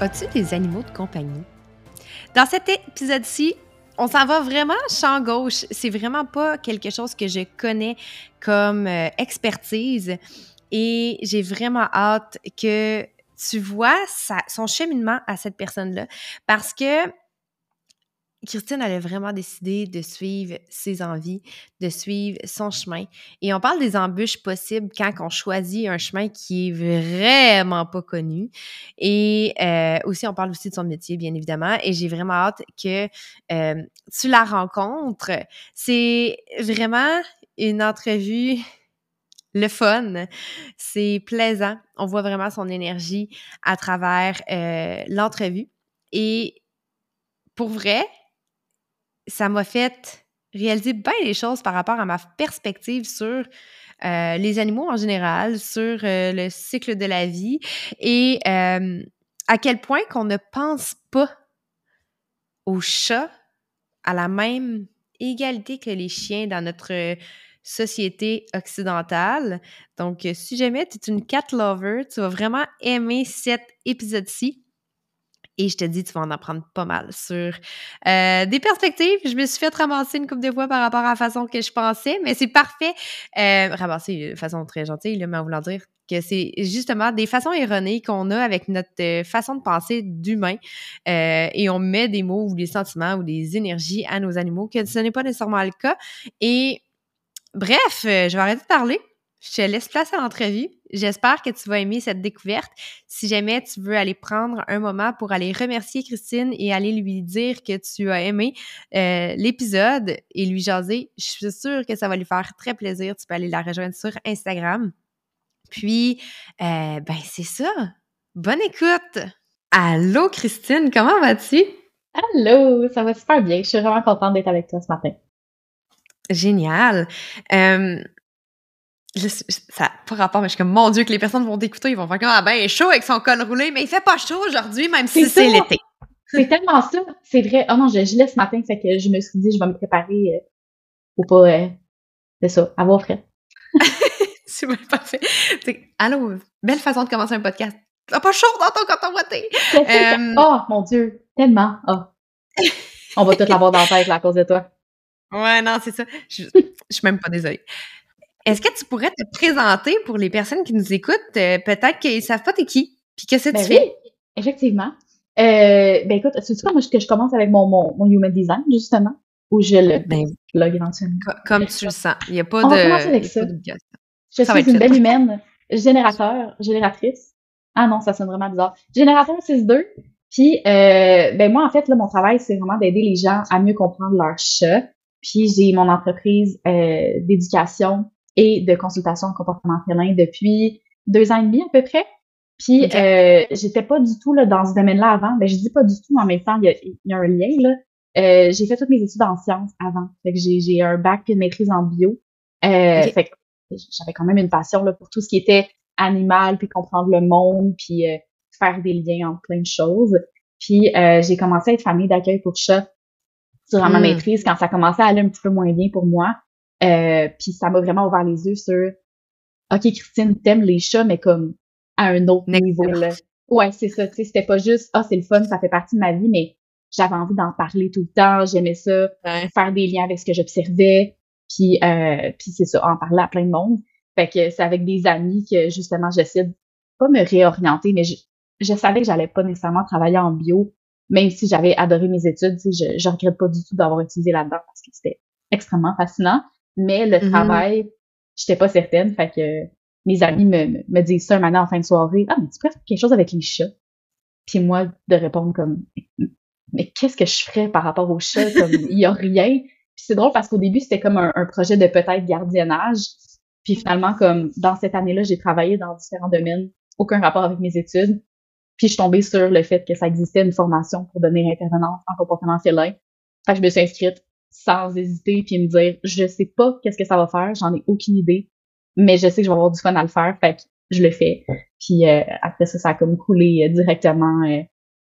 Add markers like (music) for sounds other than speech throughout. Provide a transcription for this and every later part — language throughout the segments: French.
As-tu des animaux de compagnie? Dans cet épisode-ci, on s'en va vraiment champ gauche. C'est vraiment pas quelque chose que je connais comme euh, expertise et j'ai vraiment hâte que tu vois son cheminement à cette personne-là parce que Christine, elle a vraiment décidé de suivre ses envies, de suivre son chemin. Et on parle des embûches possibles quand on choisit un chemin qui est vraiment pas connu. Et euh, aussi, on parle aussi de son métier, bien évidemment. Et j'ai vraiment hâte que euh, tu la rencontres. C'est vraiment une entrevue le fun. C'est plaisant. On voit vraiment son énergie à travers euh, l'entrevue. Et pour vrai, ça m'a fait réaliser bien les choses par rapport à ma perspective sur euh, les animaux en général, sur euh, le cycle de la vie et euh, à quel point qu'on ne pense pas aux chats à la même égalité que les chiens dans notre société occidentale. Donc, si jamais tu es une cat lover, tu vas vraiment aimer cet épisode-ci. Et je te dis, tu vas en apprendre pas mal sur euh, des perspectives. Je me suis fait ramasser une coupe de fois par rapport à la façon que je pensais, mais c'est parfait. Euh, ramasser de façon très gentille, mais en voulant dire que c'est justement des façons erronées qu'on a avec notre euh, façon de penser d'humain. Euh, et on met des mots ou des sentiments ou des énergies à nos animaux, que ce n'est pas nécessairement le cas. Et bref, je vais arrêter de parler. Je te laisse place à l'entrevue. J'espère que tu vas aimer cette découverte. Si jamais tu veux aller prendre un moment pour aller remercier Christine et aller lui dire que tu as aimé euh, l'épisode et lui jaser, je suis sûre que ça va lui faire très plaisir. Tu peux aller la rejoindre sur Instagram. Puis, euh, ben c'est ça. Bonne écoute! Allô Christine, comment vas-tu? Allô, ça va super bien. Je suis vraiment contente d'être avec toi ce matin. Génial. Euh, ça n'a pas rapport, mais je suis comme, mon Dieu, que les personnes vont t'écouter, ils vont faire comme, ah ben, il est chaud avec son col roulé, mais il fait pas chaud aujourd'hui, même si c'est l'été. C'est tellement ça, c'est vrai. Oh non, je gelais ce matin, fait que je me suis dit, je vais me préparer euh, pour pas, euh, c'est ça, avoir frais. (laughs) c'est bien parfait. allô, belle façon de commencer un podcast. T'as pas chaud dans ton coton ouaté. Euh... Oh, mon Dieu, tellement. Oh. On va tout (laughs) l'avoir dans la tête à cause de toi. Ouais, non, c'est ça. Je, je suis même pas désolée. Est-ce que tu pourrais te présenter pour les personnes qui nous écoutent? Euh, peut-être qu'ils ne savent pas t'es qui, puis qu'est-ce que ben tu fais? Oui, effectivement. Euh, ben écoute, c'est quoi, moi, que je commence avec mon, mon, mon, Human Design, justement, ou je le ben, plug éventuellement. Comme tu le sens. Il n'y a pas On de. On va avec ça. Je suis une belle humaine, générateur, génératrice. Ah non, ça sonne vraiment bizarre. Générateur 6-2. Puis, euh, ben moi, en fait, là, mon travail, c'est vraiment d'aider les gens à mieux comprendre leur chat. Puis, j'ai mon entreprise euh, d'éducation et de consultation de comportement félin depuis deux ans et demi à peu près. Puis euh, j'étais pas du tout là, dans ce domaine-là avant. Ben je dis pas du tout, en même temps, il y a, y a un lien là. Euh, j'ai fait toutes mes études en sciences avant. Fait que j'ai, j'ai un bac et une maîtrise en bio. Euh, Fait que j'avais quand même une passion là, pour tout ce qui était animal, puis comprendre le monde, puis euh, faire des liens entre plein de choses. Puis euh, j'ai commencé à être famille d'accueil pour chats durant ma hmm. maîtrise quand ça commençait à aller un petit peu moins bien pour moi. Euh, puis ça m'a vraiment ouvert les yeux sur OK, Christine, t'aimes les chats, mais comme à un autre niveau. Là. Ouais, c'est ça. Tu sais, c'était pas juste Ah, c'est le fun, ça fait partie de ma vie, mais j'avais envie d'en parler tout le temps. J'aimais ça, faire des liens avec ce que j'observais. Puis, euh, puis c'est ça, en parler à plein de monde. Fait que c'est avec des amis que justement j'essaie de pas me réorienter, mais je, je savais que j'allais pas nécessairement travailler en bio, même si j'avais adoré mes études. Je, je regrette pas du tout d'avoir utilisé là-dedans parce que c'était extrêmement fascinant. Mais le mm-hmm. travail, j'étais pas certaine. Fait que mes amis me, me, disent ça un matin en fin de soirée. Ah, mais tu préfères quelque chose avec les chats? Puis moi, de répondre comme Mais qu'est-ce que je ferais par rapport aux chats? Comme il y a rien. Puis c'est drôle parce qu'au début, c'était comme un, projet de peut-être gardiennage. Puis finalement, comme dans cette année-là, j'ai travaillé dans différents domaines, aucun rapport avec mes études. Puis je suis tombée sur le fait que ça existait une formation pour devenir intervenante en comportement félin. Fait que je me suis inscrite sans hésiter puis me dire je sais pas qu'est-ce que ça va faire, j'en ai aucune idée, mais je sais que je vais avoir du fun à le faire, fait que je le fais. Puis euh, après ça, ça a comme coulé euh, directement, euh,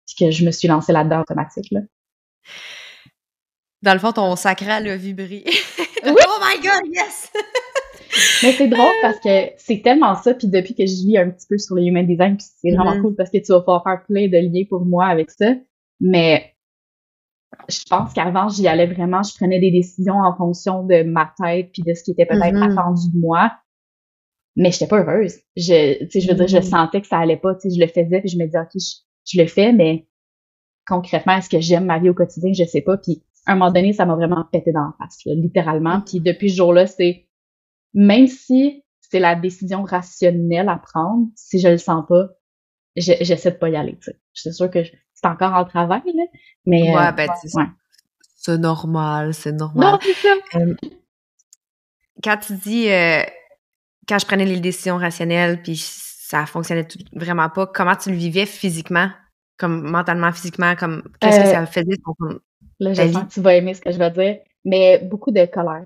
puis que je me suis lancée là-dedans automatique. Là. Dans le fond, ton sacral a vibré. (laughs) oh my god, yes! (laughs) Mais c'est drôle parce que c'est tellement ça, puis depuis que je lis un petit peu sur le human design, c'est vraiment mm-hmm. cool parce que tu vas pouvoir faire plein de liens pour moi avec ça. Mais je pense qu'avant, j'y allais vraiment, je prenais des décisions en fonction de ma tête puis de ce qui était peut-être mm-hmm. attendu de moi. Mais j'étais pas heureuse. Je, tu sais, je veux dire, je mm-hmm. sentais que ça allait pas, tu sais, je le faisais puis je me disais, OK, je, le fais, mais concrètement, est-ce que j'aime ma vie au quotidien? Je sais pas. Puis à un moment donné, ça m'a vraiment pété dans la face, littéralement. Puis depuis ce jour-là, c'est, même si c'est la décision rationnelle à prendre, si je le sens pas, j'essaie de pas y aller, tu sais. C'est sûr que c'est encore en travail, là. Mais, ouais, euh, ben, c'est normal, c'est normal. Non, c'est ça. Euh, quand tu dis, euh, quand je prenais les décisions rationnelles, puis ça fonctionnait vraiment pas, comment tu le vivais physiquement? Comme mentalement, physiquement, comme qu'est-ce que ça faisait ton, Là, je sens que tu vas aimer ce que je vais dire, mais beaucoup de colère.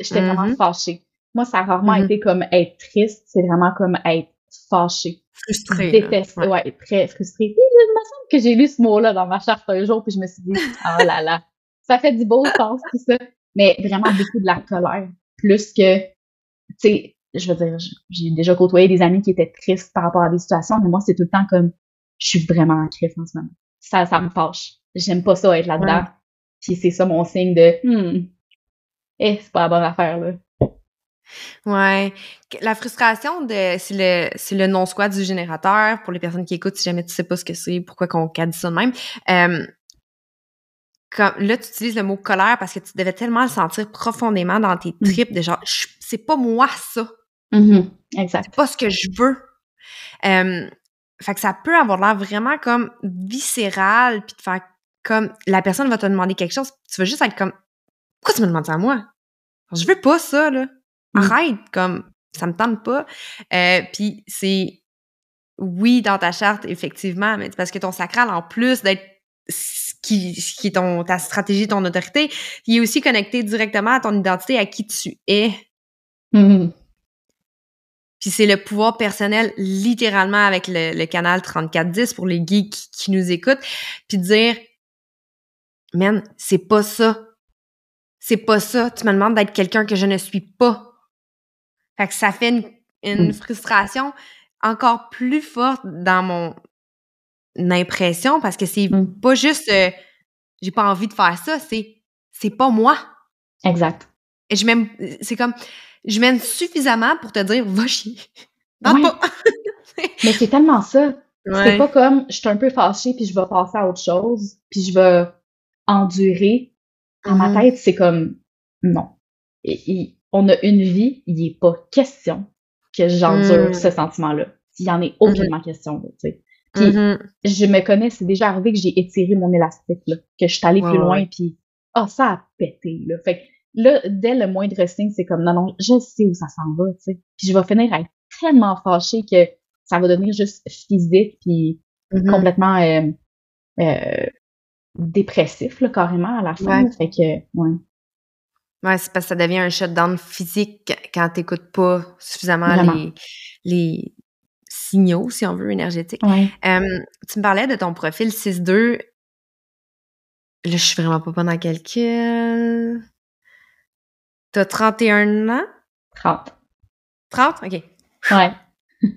J'étais vraiment mm-hmm. fâchée. Moi, ça a rarement mm-hmm. été comme être triste, c'est vraiment comme être fâchée. Frustrée. Déteste, ouais. très frustrée. il me semble que j'ai lu ce mot-là dans ma charte un jour, puis je me suis dit, oh là là, ça fait du beau sens, tout ça. Mais vraiment beaucoup de la colère. Plus que, tu sais, je veux dire, j'ai déjà côtoyé des amis qui étaient tristes par rapport à des situations, mais moi, c'est tout le temps comme, je suis vraiment en crise en ce moment. Ça, ça me fâche. J'aime pas ça être là-dedans. Puis c'est ça mon signe de, hmm, eh, c'est pas la bonne affaire, là. Ouais. La frustration de c'est le c'est le non squat du générateur pour les personnes qui écoutent si jamais tu sais pas ce que c'est, pourquoi qu'on dit ça de même. Euh, comme, là, tu utilises le mot colère parce que tu devais tellement le sentir profondément dans tes mmh. tripes de genre c'est pas moi ça. Mmh exact. C'est pas ce que je veux. Euh, fait que ça peut avoir l'air vraiment comme viscéral puis de faire comme la personne va te demander quelque chose, tu vas juste être comme pourquoi tu me demandes ça à moi? je veux pas ça là. Mmh. arrête, comme ça me tente pas. Euh, puis c'est oui dans ta charte effectivement, mais c'est parce que ton sacral en plus d'être ce qui, qui est ton ta stratégie, ton autorité, il est aussi connecté directement à ton identité, à qui tu es. Mmh. Puis c'est le pouvoir personnel littéralement avec le, le canal 3410 pour les geeks qui, qui nous écoutent, puis dire man, c'est pas ça. C'est pas ça. Tu me demandes d'être quelqu'un que je ne suis pas. Fait que ça fait une, mm. frustration encore plus forte dans mon impression parce que c'est mm. pas juste euh, j'ai pas envie de faire ça, c'est c'est pas moi. Exact. Et je m'aime c'est comme je m'aime suffisamment pour te dire va chier. (laughs) pas. (laughs) Mais c'est tellement ça. C'est pas comme je suis un peu fâchée puis je vais passer à autre chose puis je vais endurer. Dans ma mm-hmm. tête, c'est comme non. et, on a une vie, il n'est pas question que j'endure hmm. ce sentiment-là. Il n'y en est aucunement mm-hmm. question, tu sais. Puis, mm-hmm. je me connais, c'est déjà arrivé que j'ai étiré mon élastique, là, que je suis allée plus loin, puis ah, ça a pété, là. Fait que là, dès le moindre signe, c'est comme, non, non, je sais où ça s'en va, tu sais. Puis je vais finir à être tellement fâchée que ça va devenir juste physique, puis mm-hmm. complètement euh, euh, dépressif, là, carrément, à la fin. Fait que, ouais. Ouais, c'est parce que ça devient un shutdown physique quand tu n'écoutes pas suffisamment les, les signaux, si on veut, énergétiques. Ouais. tu me parlais de ton profil 6-2. Là, je suis vraiment pas bonne en calcul. T'as 31 ans? 30. 30? OK. Ouais. (laughs)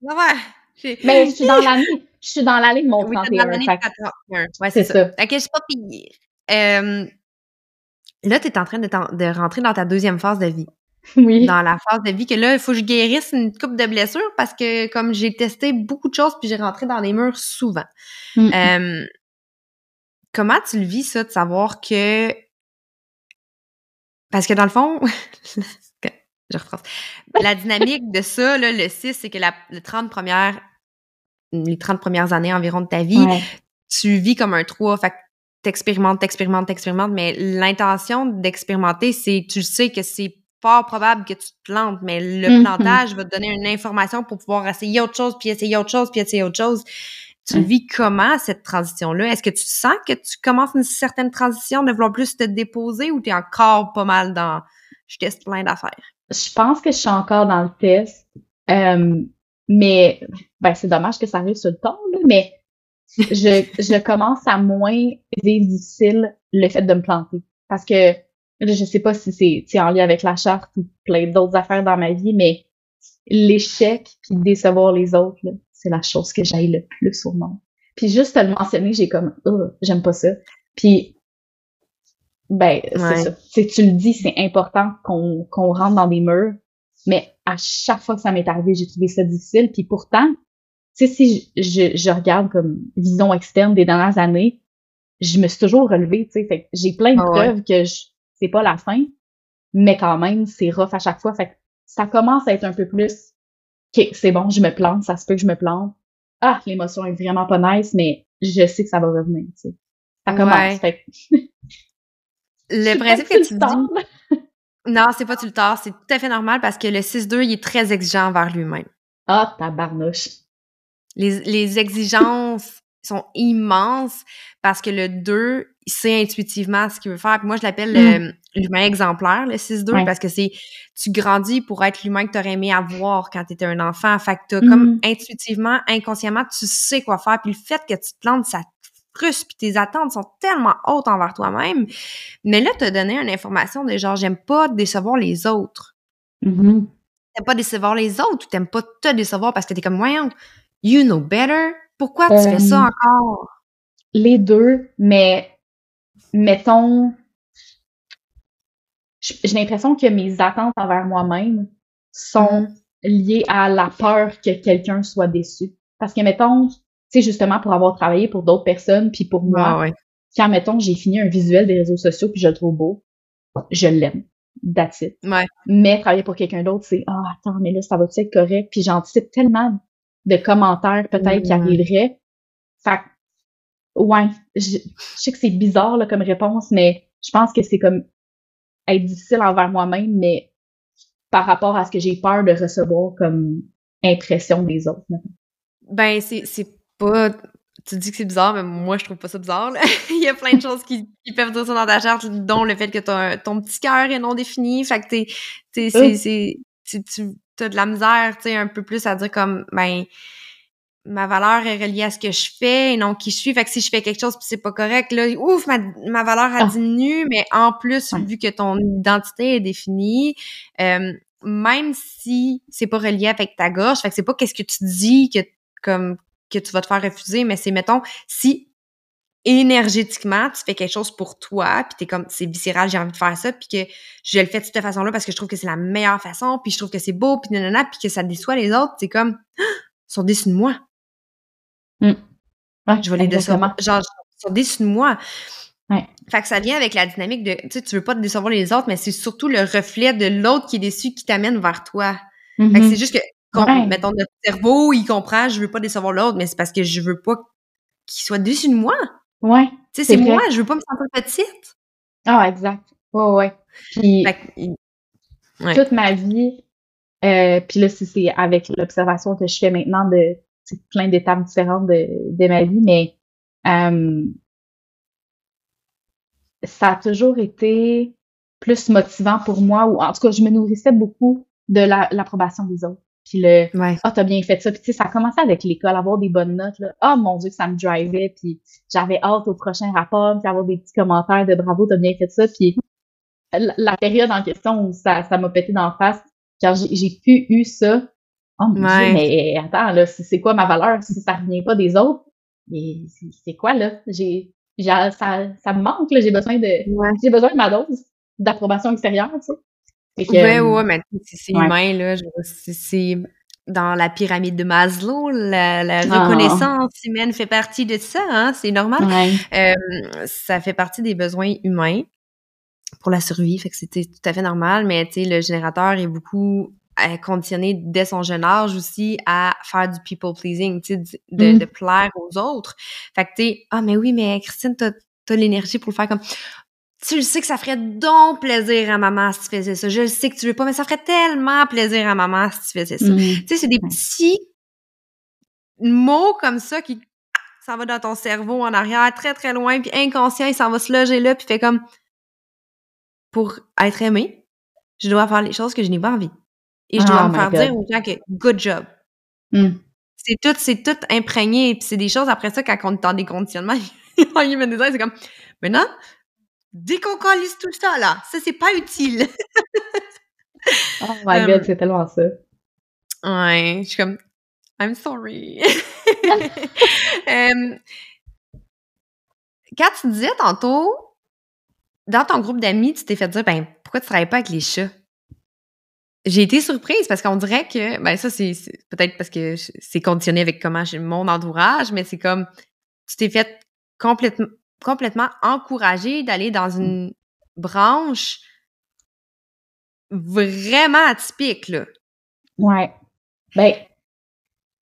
ouais. Mais je suis dans (laughs) l'année. Je suis dans l'année de mon 31. Oui, dans Ouais, c'est ça. ça. Ok, je suis pas pire. Là, tu es en train de, de, rentrer dans ta deuxième phase de vie. oui. dans la phase de vie que là, il faut que je guérisse une coupe de blessures parce que comme j'ai testé beaucoup de choses puis j'ai rentré dans les murs souvent. Mm. Euh, comment tu le vis, ça, de savoir que... Parce que dans le fond, (laughs) je reprends. La dynamique de ça, là, le 6, c'est que la, les 30 premières les 30 premières années environ de ta vie, Ouais. tu vis comme un 3, fait que t'expérimentes, t'expérimentes, t'expérimentes, mais l'intention d'expérimenter, c'est, tu sais que c'est fort probable que tu te plantes, mais le Mhm. plantage va te donner une information pour pouvoir essayer autre chose, puis essayer autre chose, puis essayer autre chose. Tu vis comment, cette transition-là? Est-ce que tu sens que tu commences une certaine transition de vouloir plus te déposer ou t'es encore pas mal dans « je teste plein d'affaires? Je pense que je suis encore dans le test. Euh, mais ben, c'est dommage que ça arrive sur le temps, là, mais je, je commence à moins vivre difficile le fait de me planter. Parce que je sais pas si c'est en lien avec la charte ou plein d'autres affaires dans ma vie, mais l'échec puis décevoir les autres, c'est la chose que j'aille le plus au monde. Puis juste te le mentionner, j'ai comme oh, j'aime pas ça. Puis ben Ouais. c'est ça. C'est tu le dis, c'est important qu'on qu'on rentre dans des murs, mais à chaque fois que ça m'est arrivé, j'ai trouvé ça difficile. Puis pourtant, sais, si je, je, je regarde comme vision externe des dernières années, je me suis toujours relevée, tu sais. J'ai plein de Ah ouais. preuves que je, c'est pas la fin, mais quand même, c'est rough à chaque fois. Fait que ça commence à être un peu plus, OK, c'est bon, je me plante, ça se peut que je me plante. Ah, l'émotion est vraiment pas nice, mais je sais que ça va revenir, tu sais. Ça commence. Ouais. Fait que, (laughs) Le principe que tu le dis... temps. (laughs) Non, c'est pas tu le tard, c'est tout à fait normal parce que le 6-2, il est très exigeant envers lui-même. Ah, tabarnouche. Les, les exigences sont immenses parce que le 2, il sait intuitivement ce qu'il veut faire. Puis moi, je l'appelle le- l'humain exemplaire, le 6-2, Mm. Ouais. parce que c'est tu grandis pour être l'humain que tu aurais aimé avoir quand tu étais un enfant. Fait que t'as comme Mm. intuitivement, inconsciemment, tu sais quoi faire. Puis le fait que tu te plantes, ça te frustre, puis tes attentes sont tellement hautes envers toi-même. Mais là, t'as donné une information de genre, j'aime pas décevoir les autres. Mhm. T'aimes pas décevoir les autres ou t'aimes pas te décevoir parce que t'es comme, voyons, you know better? Pourquoi tu fais ça Euh, encore? Les deux, mais mettons, j'ai l'impression que mes attentes envers moi-même sont Mhm. liées à la peur que quelqu'un soit déçu. Parce que mettons, tu sais, justement, pour avoir travaillé pour d'autres personnes, puis pour moi, Ah ouais. quand, mettons, j'ai fini un visuel des réseaux sociaux, puis je le trouve beau, je l'aime. That's it. Ouais. Mais travailler pour quelqu'un d'autre, c'est « Ah, attends, mais là, ça va-tu être correct? » Puis j'anticipe tellement de commentaires peut-être qui Mhm. arriveraient. Fait ouais, je, je sais que c'est bizarre là, comme réponse, mais je pense que c'est comme être difficile envers moi-même, mais par rapport à ce que j'ai peur de recevoir comme impression des autres. Ben, c'est, pas. Tu dis que c'est bizarre, mais moi, je trouve pas ça bizarre. là. (laughs) Il y a plein de choses qui, qui peuvent dire ça dans ta charte, dont le fait que ton petit cœur est non défini. Fait que t'es, t'es, c'est, Euh. c'est, tu, tu as de la misère, tu sais, un peu plus à dire comme, ben, ma valeur est reliée à ce que je fais et non qui je suis. Fait que si je fais quelque chose puis c'est pas correct, là, ouf, ma, ma valeur a Ah. diminue, mais en plus, vu que ton identité est définie, euh, même si c'est pas relié avec ta gorge, fait que c'est pas qu'est-ce que tu dis que, comme, que tu vas te faire refuser, mais c'est, mettons, si énergétiquement, tu fais quelque chose pour toi, puis t'es comme, c'est viscéral, j'ai envie de faire ça, puis que je le fais de cette façon-là parce que je trouve que c'est la meilleure façon, puis je trouve que c'est beau, puis nanana, puis que ça déçoit les autres, c'est comme, Ah! (gasps) ils sont déçus de moi. Ouais, Je vais les décevoir. Genre, ils sont déçus de moi. Ouais. Fait que ça vient avec la dynamique de, tu sais, tu veux pas te décevoir les autres, mais c'est surtout le reflet de l'autre qui est déçu qui t'amène vers toi. Fait que Mhm. c'est juste que, Ouais. mettons, notre cerveau, il comprend, je veux pas décevoir l'autre, mais c'est parce que je veux pas qu'il soit déçu de moi. Ouais. Tu sais, C'est moi, je veux pas me sentir petite. Ah, exact. Ouais, ouais. Puis, Fait que, Ouais. toute ma vie, euh, puis là, c'est- c'est avec l'observation que je fais maintenant de plein d'étapes différentes de, de ma vie, mais euh, ça a toujours été plus motivant pour moi, ou en tout cas, je me nourrissais beaucoup de la- l'approbation des autres. Puis le ouais. ah, t'as bien fait ça. Puis tu sais, ça a commencé avec l'école, avoir des bonnes notes. Là. Ah, mon Dieu, que ça me drivait. Puis j'avais hâte au prochain rapport, puis avoir des petits commentaires de bravo, t'as bien fait ça. Puis la, la période en question où ça ça m'a pété d'en face, quand j'ai plus eu ça, oh mon Ouais. Dieu, mais attends, là, c'est quoi ma valeur si ça revient pas des autres? Mais c'est- quoi, là? J'ai j'ai- ça, ça me manque, là, j'ai besoin de Ouais. j'ai besoin de ma dose d'approbation extérieure, tu sais. Oui, oui, mais c'est humain, là. C'est dans la pyramide de Maslow, la, la ah. reconnaissance humaine fait partie de ça, hein, c'est normal. Euh, ça fait partie des besoins humains pour la survie, fait que c'était tout à fait normal, mais tu sais, le générateur est beaucoup euh, conditionné dès son jeune âge aussi à faire du people pleasing, tu sais, de, mm. de, plaire aux autres. Fait que tu ah mais oui, mais Christine, t'as as, l'énergie pour le faire comme tu le sais que ça ferait donc plaisir à maman si tu faisais ça. Je le sais que tu veux pas, mais ça ferait tellement plaisir à maman si tu faisais ça. Mm. Tu sais, c'est des petits mots comme ça qui s'en va dans ton cerveau en arrière, très très loin, puis inconscient, il s'en va se loger là, puis fait comme pour être aimé, je dois faire les choses que je n'ai pas envie. Et je dois oh me faire dire aux gens que good job. Mm. C'est tout, c'est tout imprégné, puis c'est des choses après ça quand on est dans (laughs) des conditionnements, c'est comme maintenant déconcalise tout ça, là. Ça, c'est pas utile. (laughs) oh my god, c'est tellement ça. Ouais, je suis comme, I'm sorry. (laughs) um, quand tu disais tantôt, dans ton groupe d'amis, tu t'es fait dire, ben, pourquoi tu travailles pas avec les chats? J'ai été surprise parce qu'on dirait que, ben, ça, c'est peut-être parce que c'est conditionné avec comment j'ai mon entourage, mais c'est comme, tu t'es fait complètement, complètement encouragé d'aller dans une branche vraiment atypique, là. Ouais. Ben,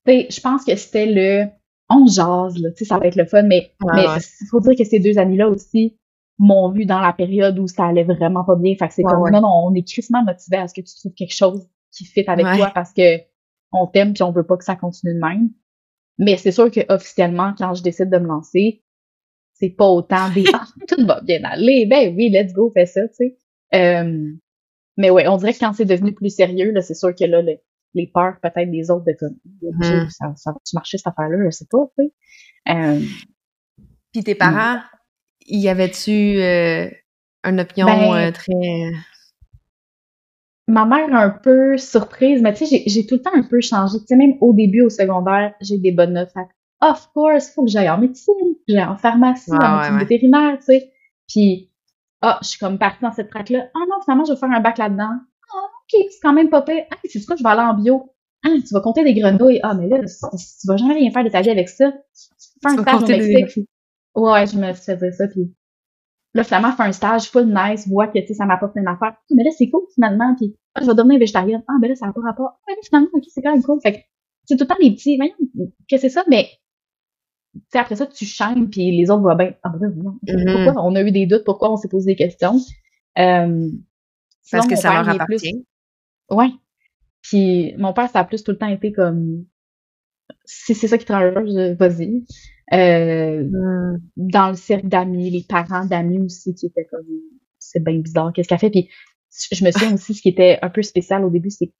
je pense que c'était le on jase, là, tu sais, ça va être le fun, mais il faut dire que ces deux années-là aussi m'ont vu dans la période où ça allait vraiment pas bien. Fait que c'est comme, non, non, on est crissement motivé à ce que tu trouves quelque chose qui fit avec toi parce que on t'aime puis on veut pas que ça continue de même. Mais c'est sûr que officiellement, quand je décide de me lancer, c'est pas autant des (laughs) ah, tout va bien aller, ben oui, let's go, fais ça, tu sais. Euh, mais ouais, on dirait que quand c'est devenu plus sérieux, là, c'est sûr que là, les peurs peut-être des autres de comme mm-hmm. ça, ça va-tu marcher cette affaire-là, je sais pas, tu sais. Euh, Puis tes parents, y avait-tu euh, une opinion ben, très ma mère un peu surprise, mais tu sais, j'ai tout le temps un peu changé. Tu sais, même au début, au secondaire, j'ai des bonnes notes of course, faut que j'aille en médecine, j'aille en pharmacie, en médecine vétérinaire, tu sais. Puis, ah, je suis comme partie dans cette traque-là. Ah non, finalement, je vais faire un bac là-dedans. Ah, ok, c'est quand même pas pire. Ah, c'est quoi, je vais aller en bio. Ah, tu vas compter des grenouilles. Ah, mais là, tu vas jamais rien faire de ta vie avec ça. Fais un stage au Mexique. Ouais, je me dire ça, puis là, finalement, fais un stage full nice, vois que, tu sais, ça m'apporte plein d'affaires. Ah, mais là, c'est cool, finalement, puis ah, je vais devenir végétarienne. Ah, mais là, ça n'a pas rapport. Ah, mais finalement, ok, c'est quand même cool. Fait que, c'est tout le temps des petits, voyons, que c'est ça, mais sais, après ça, tu changes, puis les autres voient bien. Ah, ben non. Mm-hmm. Pourquoi on a eu des doutes? Pourquoi on s'est posé des questions? Euh, Parce que ça leur appartient. Plus... Ouais. Puis mon père, ça a plus tout le temps été comme si c'est ça qui te rend vas-y. Euh, mm. Dans le cercle d'amis, les parents d'amis aussi qui étaient comme c'est bien bizarre, qu'est-ce qu'elle fait? Puis je me souviens aussi, ce qui était un peu spécial au début, c'est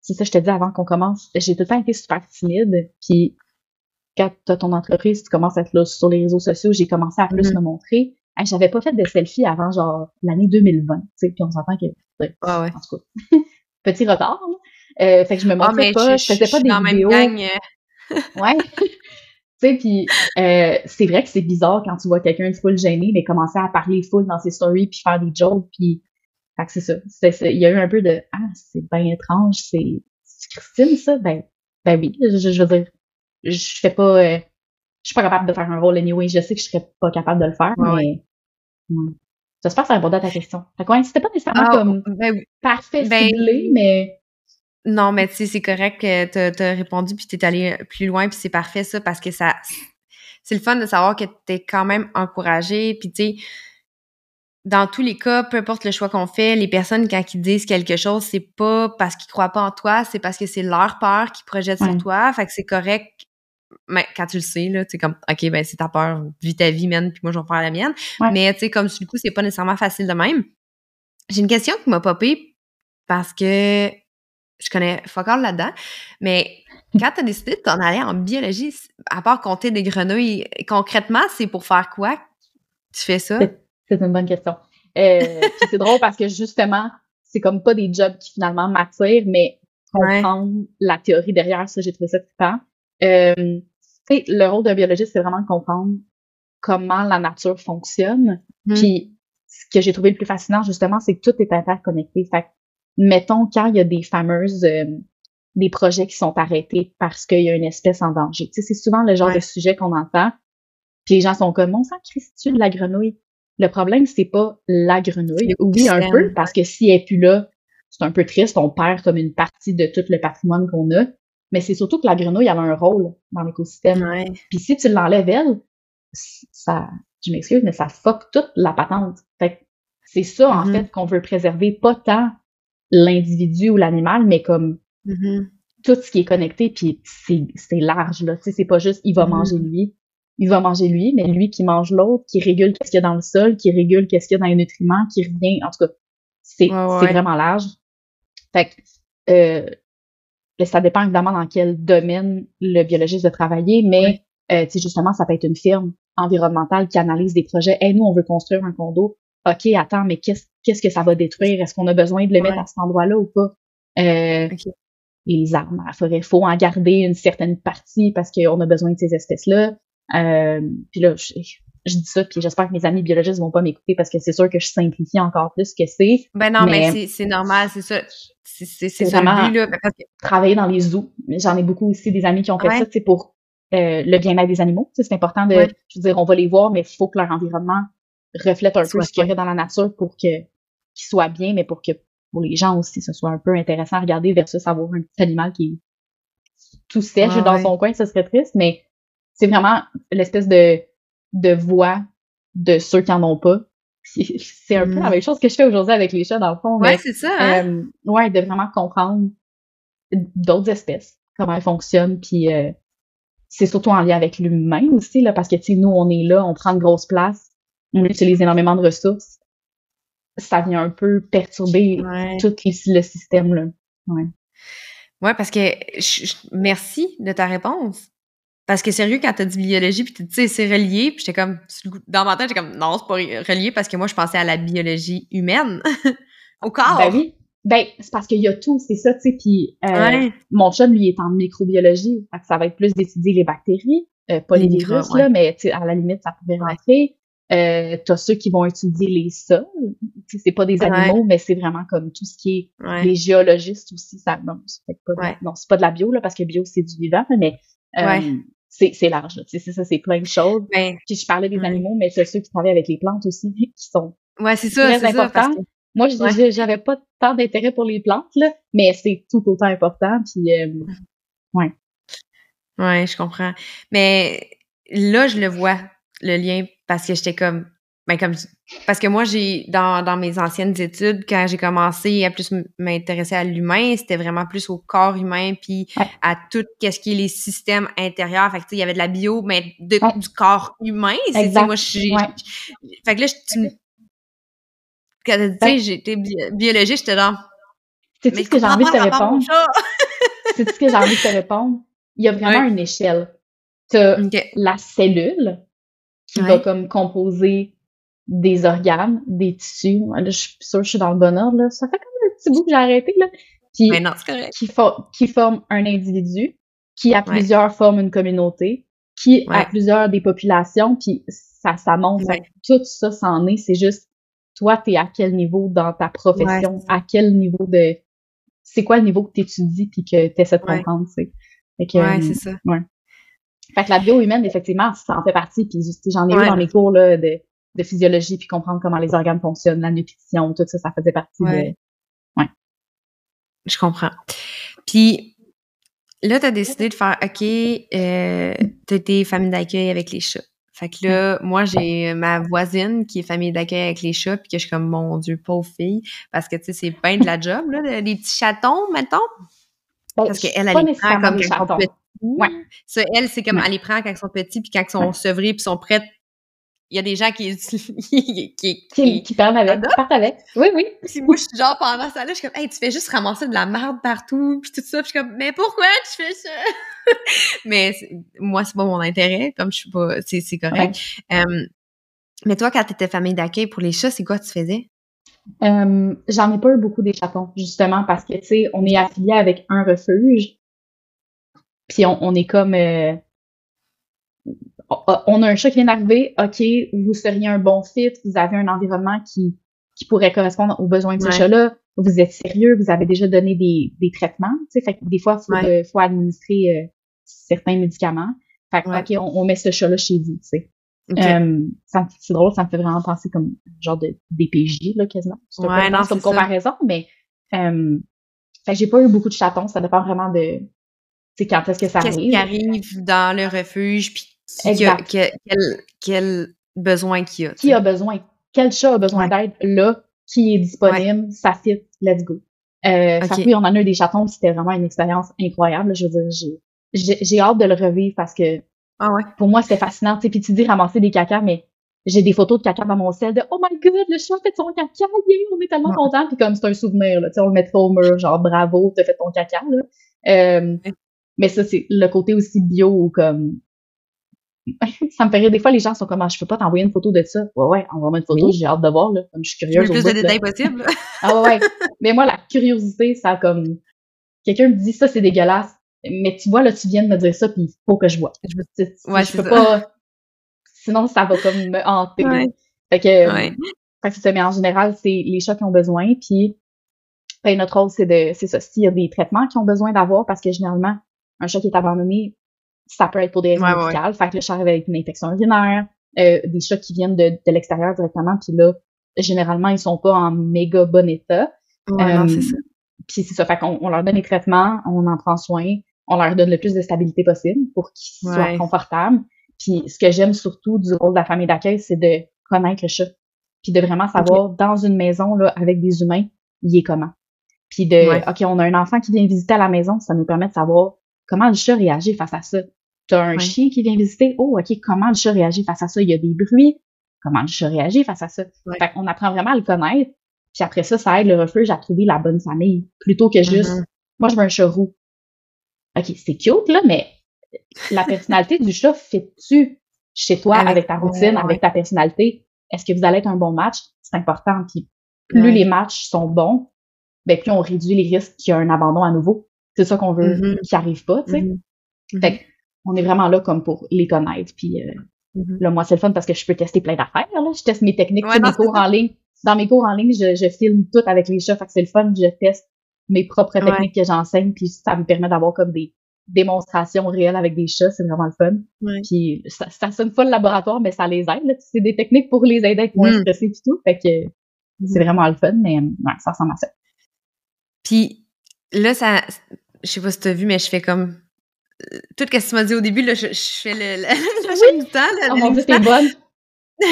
c'est ça, je te dis avant qu'on commence, j'ai tout le temps été super timide, puis quand tu as ton entreprise, tu commences à être là sur les réseaux sociaux, j'ai commencé à plus mm-hmm. me montrer. J'avais pas fait de selfie avant genre l'année 2020, tu sais, puis on s'entend que ah ouais. en tout cas, (laughs) petit retard. Euh, fait que je me ah, montrais pas, je, faisais pas des vidéos. Euh. (laughs) ouais. (laughs) tu sais, puis euh, c'est vrai que c'est bizarre quand tu vois quelqu'un de full gêné, mais commencer à parler full dans ses stories puis faire des jokes puis fait que c'est ça. Il y a eu un peu de ah c'est bien étrange, c'est Christine ça, ben ben oui, je, je veux dire je fais pas, euh, je suis pas capable de faire un rôle anyway. Je sais que je serais pas capable de le faire, mais j'espère que ça répondait à ta question. Fait quoi, c'était pas nécessairement ah, comme ben, parfait ben, ciblé, mais non, mais tu sais, c'est correct que tu as répondu puis t'es allé plus loin puis c'est parfait ça parce que ça, c'est le fun de savoir que t'es quand même encouragé puis tu sais dans tous les cas, peu importe le choix qu'on fait, les personnes, quand ils disent quelque chose, c'est pas parce qu'ils croient pas en toi, c'est parce que c'est leur peur qui projette sur toi. Fait que c'est correct. Mais quand tu le sais, là, tu comme, OK, ben, c'est ta peur, vis ta vie, mienne, puis moi, je vais faire la mienne. Mais, tu sais, comme, du coup, c'est pas nécessairement facile de même. J'ai une question qui m'a popé parce que je connais fuck là-dedans. Mais quand tu as décidé de t'en aller en biologie, à part compter des grenouilles, concrètement, c'est pour faire quoi? Tu fais ça? C'est une bonne question. Euh, (laughs) c'est drôle parce que justement, c'est comme pas des jobs qui finalement m'attirent, mais comprendre la théorie derrière ça, j'ai trouvé ça trippant. Euh, le rôle d'un biologiste, c'est vraiment de comprendre comment la nature fonctionne. Mm. Puis ce que j'ai trouvé le plus fascinant, justement, c'est que tout est interconnecté. Fait mettons, quand il y a des fameuses, euh, des projets qui sont arrêtés parce qu'il y a une espèce en danger. Tu sais, c'est souvent le genre de sujet qu'on entend. Puis les gens sont comme, on sent Christy de la grenouille. Le problème, c'est pas la grenouille. Oui, un peu, parce que si elle est plus là, c'est un peu triste, on perd comme une partie de tout le patrimoine qu'on a. Mais c'est surtout que la grenouille a un rôle dans l'écosystème. Puis si tu l'enlèves elle, ça, je m'excuse, mais ça fuck toute la patente. Fait c'est ça, en mm-hmm. fait, qu'on veut préserver, pas tant l'individu ou l'animal, mais comme mm-hmm. tout ce qui est connecté, puis c'est large, là. Tu sais, c'est pas juste il va mm-hmm. manger lui, il va manger lui, mais lui qui mange l'autre, qui régule qu'est-ce qu'il y a dans le sol, qui régule qu'est-ce qu'il y a dans les nutriments, qui revient, en tout cas, c'est vraiment large. Fait que, euh, ça dépend évidemment dans quel domaine le biologiste veut travailler, mais euh, justement, ça peut être une firme environnementale qui analyse des projets. Hey, nous, on veut construire un condo. OK, attends, mais qu'est-ce qu'est-ce que ça va détruire? Est-ce qu'on a besoin de le mettre à cet endroit-là ou pas? Euh, Les arbres à la forêt, il faut en garder une certaine partie parce qu'on a besoin de ces espèces-là. Euh, puis là, je, je, dis ça, puis j'espère que mes amis biologistes vont pas m'écouter parce que c'est sûr que je simplifie encore plus que c'est. Ben non, mais, c'est normal, c'est ça. C'est vraiment but, là. Travailler dans les zoos. J'en ai beaucoup aussi des amis qui ont fait ça, c'est pour euh, le bien-être des animaux. C'est important de, je veux dire, on va les voir, mais il faut que leur environnement reflète un peu ce qu'il y a dans la nature pour que qu'ils soient bien, mais pour que pour les gens aussi, ce soit un peu intéressant à regarder versus avoir un petit animal qui est tout sèche dans son coin, ce serait triste, mais c'est vraiment l'espèce de, de voix de ceux qui en ont pas. C'est un peu la mm. même chose que je fais aujourd'hui avec les chats, dans le fond. Ouais, c'est ça. Hein? Euh, ouais, de vraiment comprendre d'autres espèces, comment elles fonctionnent, puis euh, c'est surtout en lien avec l'humain aussi, là, parce que, tu sais, nous, on est là, on prend une grosse place, on utilise énormément de ressources. Ça vient un peu perturber tout le système, là. Ouais. Ouais, parce que merci de ta réponse. Parce que sérieux, quand t'as dit biologie, puis tu sais, c'est relié, puis j'étais comme, dans ma tête, j'étais comme, non, c'est pas relié parce que moi, je pensais à la biologie humaine, (laughs) au corps. Ben oui. Ben, c'est parce qu'il y a tout, c'est ça, tu sais, puis euh, mon chum, lui, est en microbiologie, fait que ça va être plus d'étudier les bactéries, euh, pas les, virus, là, mais à la limite, ça pourrait rentrer. Euh, t'as ceux qui vont étudier les sols. C'est pas des animaux, mais c'est vraiment comme tout ce qui est les géologistes aussi. Ça, non, c'est pas, non, pas de la bio là, parce que bio c'est du vivant, mais euh, c'est large. C'est ça, c'est plein de choses. Puis je parlais des animaux, mais c'est ceux qui travaillent avec les plantes aussi, (laughs) qui sont ouais, c'est ça, très importants. Moi, j'avais pas tant d'intérêt pour les plantes, là, mais c'est tout autant important. Puis, euh, ouais. Ouais, je comprends. Mais là, je le vois, le lien, parce que j'étais comme, ben comme parce que moi j'ai dans, dans mes anciennes études quand j'ai commencé à plus m'intéresser à l'humain c'était vraiment plus au corps humain puis à tout qu'est-ce qui est les systèmes intérieurs. Fait que il y avait de la bio mais du corps humain c'est moi j'ai fait que là tu quand tu sais j'étais biologiste j'étais dans c'est ce que j'ai envie de te répondre? c'est (laughs) ce que j'ai envie de te répondre? Il y a vraiment une échelle. T'as la cellule qui va comme composer des organes, des tissus. Là, je suis sûre que je suis dans le bon ordre. Là. Ça fait comme un petit bout que j'ai arrêté. Là. Qui, Mais non, correct. Qui, qui forme un individu, qui à plusieurs forme une communauté, qui à plusieurs des populations, puis ça, ça monte. Tout ça, c'en est. C'est juste, toi, t'es à quel niveau dans ta profession, à quel niveau de... C'est quoi le niveau que t'étudies puis que t'essaies de comprendre, tu sais? ouais, euh, c'est ça. Ouais. Fait que la bio humaine, effectivement, ça en fait partie. Puis j'en ai eu dans mes cours là, de de physiologie puis comprendre comment les organes fonctionnent, la nutrition, tout ça, ça faisait partie de. Ouais. Je comprends. Puis là, tu as décidé de faire OK, euh, tu été famille d'accueil avec les chats. Fait que là, moi, j'ai ma voisine qui est famille d'accueil avec les chats, puis que je suis comme, mon Dieu, pauvre fille, parce que, tu sais, c'est bien de la job, là, des petits chatons, mettons. Ben, parce qu'elle, elle les prend comme quand ils sont petits. Ouais. Ça, elle, c'est comme, elle les prend quand ils sont petits, puis quand ils sont sevrés, puis sont prêts il y a des gens qui (laughs) qui, qui, qui, avec, qui partent avec. Oui, oui. Puis moi, je suis genre pendant ça là, je suis comme, hey, tu fais juste ramasser de la merde partout, puis tout ça. Puis je suis comme, mais pourquoi tu fais ça? (laughs) mais moi, c'est pas mon intérêt, comme je suis pas, c'est, c'est correct. mais toi, quand tu étais famille d'accueil pour les chats, c'est quoi tu faisais? j'en ai pas eu beaucoup des chatons, justement, parce que, tu sais, on est affilié avec un refuge, puis on, on est comme, euh, on a un chat qui vient d'arriver, OK, vous seriez un bon fit, vous avez un environnement qui qui pourrait correspondre aux besoins de ce chat-là. Vous êtes sérieux, vous avez déjà donné des, des traitements, tu sais, fait que des fois, il faut, faut, administrer euh, certains médicaments. Fait que, OK, on, met ce chat-là chez vous, tu sais. Euh, c'est drôle, ça me fait vraiment penser comme genre de DPJ, là, quasiment. C'est ouais, non, comme comparaison, mais euh, fait j'ai pas eu beaucoup de chatons, ça dépend vraiment de c'est quand est-ce que ça arrive. Qu'est-ce qui arrive dans le refuge, puis quel, quel, besoin qu'il a. Qui a besoin? Quel chat a besoin d'aide? Là, qui est disponible, ça fit, let's go. Euh, oui, on en a eu des chatons, c'était vraiment une expérience incroyable. Je veux dire, j'ai hâte de le revivre parce que ah ouais. pour moi, c'était fascinant. Puis tu dis ramasser des caca, mais j'ai des photos de caca dans mon sel de Oh my god, le chat fait son caca, on est tellement content. Puis comme c'est un souvenir, là, on le mettrait au mur, genre bravo, t'as fait ton caca. Là. Euh, mais ça, c'est le côté aussi bio comme (laughs) ça me fait rire. Des fois, les gens sont comme, ah, je peux pas t'envoyer une photo de ça. Ouais, ouais, envoie-moi une photo, j'ai hâte de voir, là. Comme je suis curieuse. Le plus de détails possible. (laughs) ah ouais, ouais. Mais moi, la curiosité, ça comme, quelqu'un me dit ça, c'est dégueulasse. Mais tu vois, là, tu viens de me dire ça, puis il faut que je vois. Je, ouais, je peux pas, sinon, ça va comme me hanter. Fait que, ouais. fait que ça. Mais en général, c'est les chats qui ont besoin, puis, ben, notre rôle, c'est de, c'est ça. S'il y a des traitements qui ont besoin d'avoir, parce que généralement, un chat qui est abandonné, ça peut être pour des raisons médicales. Fait que le chat arrive avec une infection urinaire, euh, des chats qui viennent de, de l'extérieur directement, puis là, généralement, ils sont pas en méga bon état. Ouais, c'est ça. Puis c'est ça, fait qu'on on leur donne les traitements, on en prend soin, on leur donne le plus de stabilité possible pour qu'ils soient confortables. Puis ce que j'aime surtout du rôle de la famille d'accueil, c'est de connaître le chat. Puis de vraiment savoir dans une maison là, avec des humains, il est comment. Puis de OK, on a un enfant qui vient visiter à la maison, ça nous permet de savoir comment le chat réagit face à ça? Tu as un chien qui vient visiter, oh OK, comment le chat réagit face à ça? Il y a des bruits, comment le chat réagit face à ça? Fait qu'on apprend vraiment à le connaître. Puis après ça, ça aide le refuge à trouver la bonne famille. Plutôt que juste, mm-hmm. moi je veux un chat roux. OK, c'est cute, là, mais la (laughs) personnalité du chat fait-tu chez toi avec, ta routine, avec ta personnalité? Est-ce que vous allez être un bon match? C'est important. Puis plus les matchs sont bons, ben plus on réduit les risques qu'il y a un abandon à nouveau. C'est ça qu'on veut mm-hmm. qui arrive pas, tu sais. Fait on est vraiment là comme pour les connaître. Puis euh, mm-hmm. là, moi, c'est le fun parce que je peux tester plein d'affaires. Là. Je teste mes techniques, mes cours en ligne. Dans mes cours en ligne, je, je filme tout avec les chats. Fait que c'est le fun. Je teste mes propres techniques que j'enseigne. Puis ça me permet d'avoir comme des démonstrations réelles avec des chats. C'est vraiment le fun. Puis ça, ça sonne pas le laboratoire, mais ça les aide. C'est des techniques pour les aider à être moins mm. stressés et tout. Fait que c'est vraiment le fun. Mais ouais, ça ressemble à ça. Puis là, ça, je sais pas si tu as vu, mais je fais comme euh, tout ce que tu m'as dit au début, là, je, fais le, la (laughs) chaîne du temps. Là, oh mon Dieu, t'es bonne! (laughs)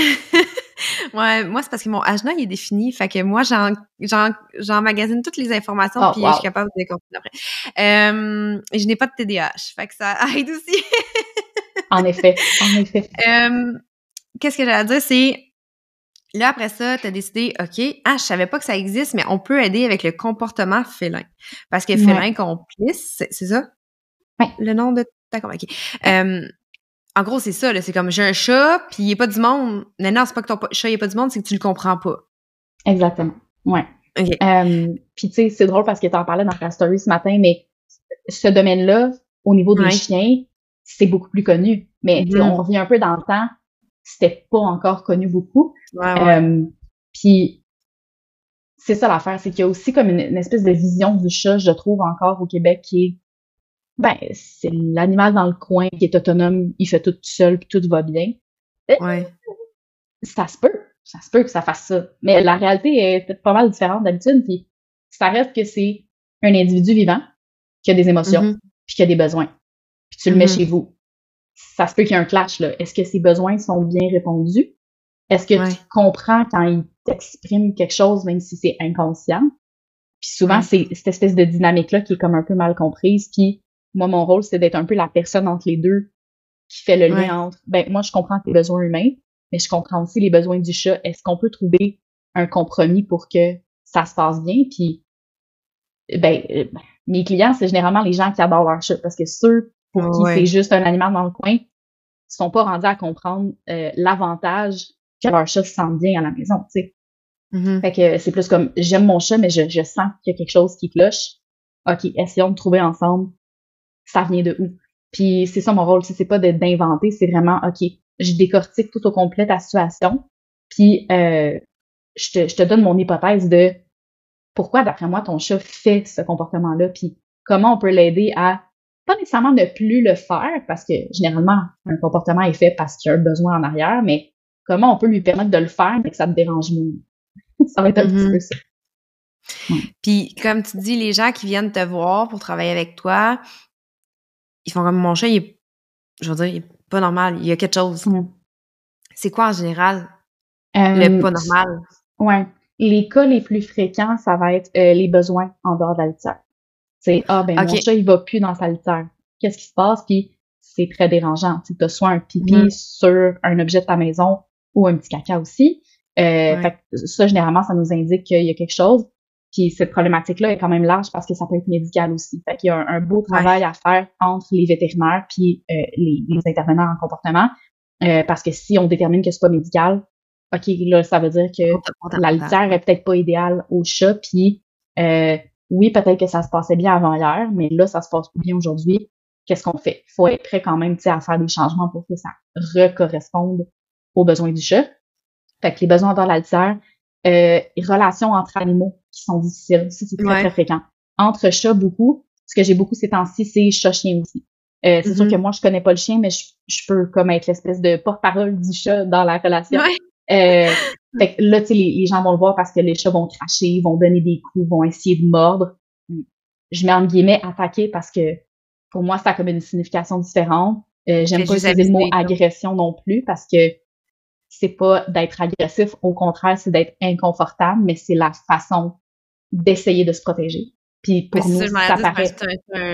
ouais, moi, c'est parce que mon agenda, il est défini. Fait que moi, j'emmagasine toutes les informations, oh, puis je suis capable de les continuer après. Euh, je n'ai pas de TDAH, fait que ça (laughs) aide aussi. en effet, en effet. Euh, Qu'est-ce que j'allais dire, c'est Là, après ça, tu as décidé, OK, ah, je savais pas que ça existe, mais on peut aider avec le comportement félin. Parce que félin complice, c'est ça? Oui. Le nom de D'accord, OK. Euh, en gros, c'est ça, c'est comme j'ai un chat, puis il a pas du monde. Non, non, c'est pas que ton chat a pas du monde, c'est que tu le comprends pas. Exactement. Ouais. OK. Euh, puis tu sais, c'est drôle parce que tu en parlais dans ta story ce matin, mais ce domaine-là, au niveau des chiens, c'est beaucoup plus connu. Mais mm-hmm. on revient un peu dans le temps c'était pas encore connu beaucoup. Euh, puis c'est ça l'affaire, c'est qu'il y a aussi comme une, espèce de vision du chat, je trouve encore au Québec, qui est ben c'est l'animal dans le coin qui est autonome, il fait tout seul, puis tout va bien. Ouais. Ça se peut, ça se peut que ça fasse ça. Mais la réalité est peut-être pas mal différente d'habitude, puis ça reste que c'est un individu vivant qui a des émotions, mm-hmm. puis qui a des besoins. Puis tu le mets mm-hmm. chez vous ça se peut qu'il y ait un clash. Là. Est-ce que ses besoins sont bien répondus? Est-ce que tu comprends quand il t'exprime quelque chose, même si c'est inconscient? Puis souvent, c'est cette espèce de dynamique-là qui est comme un peu mal comprise. Puis moi, mon rôle, c'est d'être un peu la personne entre les deux qui fait le lien entre, ben moi, je comprends tes besoins humains, mais je comprends aussi les besoins du chat. Est-ce qu'on peut trouver un compromis pour que ça se passe bien? Puis, ben, euh, mes clients, c'est généralement les gens qui adorent leur chat parce que ceux pour qui c'est juste un animal dans le coin, sont pas rendus à comprendre euh, l'avantage que leur chat se sente bien à la maison, tu sais. Mm-hmm. Fait que c'est plus comme j'aime mon chat, mais je, je sens qu'il y a quelque chose qui cloche. OK, essayons de trouver ensemble ça vient de où? Puis c'est ça mon rôle, c'est pas d'inventer, c'est vraiment OK, je décortique tout au complet ta situation. Puis euh, je te, je te donne mon hypothèse de pourquoi, d'après moi, ton chat fait ce comportement-là, puis comment on peut l'aider à pas nécessairement ne plus le faire, parce que généralement, un comportement est fait parce qu'il y a un besoin en arrière, mais comment on peut lui permettre de le faire, mais que ça te dérange moins? (laughs) ça va être un petit mm-hmm. peu ça. Puis, comme tu dis, les gens qui viennent te voir pour travailler avec toi, ils font comme mon chat, il est, je veux dire, il est pas normal, il y a quelque chose. Mm. C'est quoi en général le pas normal? Ouais. Les cas les plus fréquents, ça va être euh, les besoins en dehors de la litière. C'est ah ben mon chat il va plus dans sa litière. Qu'est-ce qui se passe? Puis c'est très dérangeant. Tu as soit un pipi mm. sur un objet de ta maison ou un petit caca aussi. Euh, fait ça généralement ça nous indique qu'il y a quelque chose. Puis cette problématique-là est quand même large parce que ça peut être médical aussi. Fait qu'il y a un, beau travail à faire entre les vétérinaires puis euh, les, les, intervenants en comportement. Euh, parce que si on détermine que c'est pas médical, OK, là, ça veut dire que la litière est peut-être pas idéale au chat, puis euh, oui, peut-être que ça se passait bien avant hier, mais là, ça se passe pas bien aujourd'hui. Qu'est-ce qu'on fait? Il faut être prêt quand même à faire des changements pour que ça recorresponde aux besoins du chat. Fait que les besoins dans la litière, euh, relations entre animaux qui sont difficiles, ça c'est très, très fréquent. Entre chats, beaucoup. Ce que j'ai beaucoup ces temps-ci, c'est chat-chien aussi. Euh, c'est sûr mm-hmm. que moi, je connais pas le chien, mais je, peux comme être l'espèce de porte-parole du chat dans la relation. Euh, fait que là, tu sais, les, gens vont le voir parce que les chats vont cracher, vont donner des coups, vont essayer de mordre. Je mets en guillemets attaquer parce que pour moi, ça a comme une signification différente. Euh, J'aime pas utiliser le mot agression non plus parce que c'est pas d'être agressif, au contraire, c'est d'être inconfortable, mais c'est la façon d'essayer de se protéger. Puis pour nous, ça, paraît...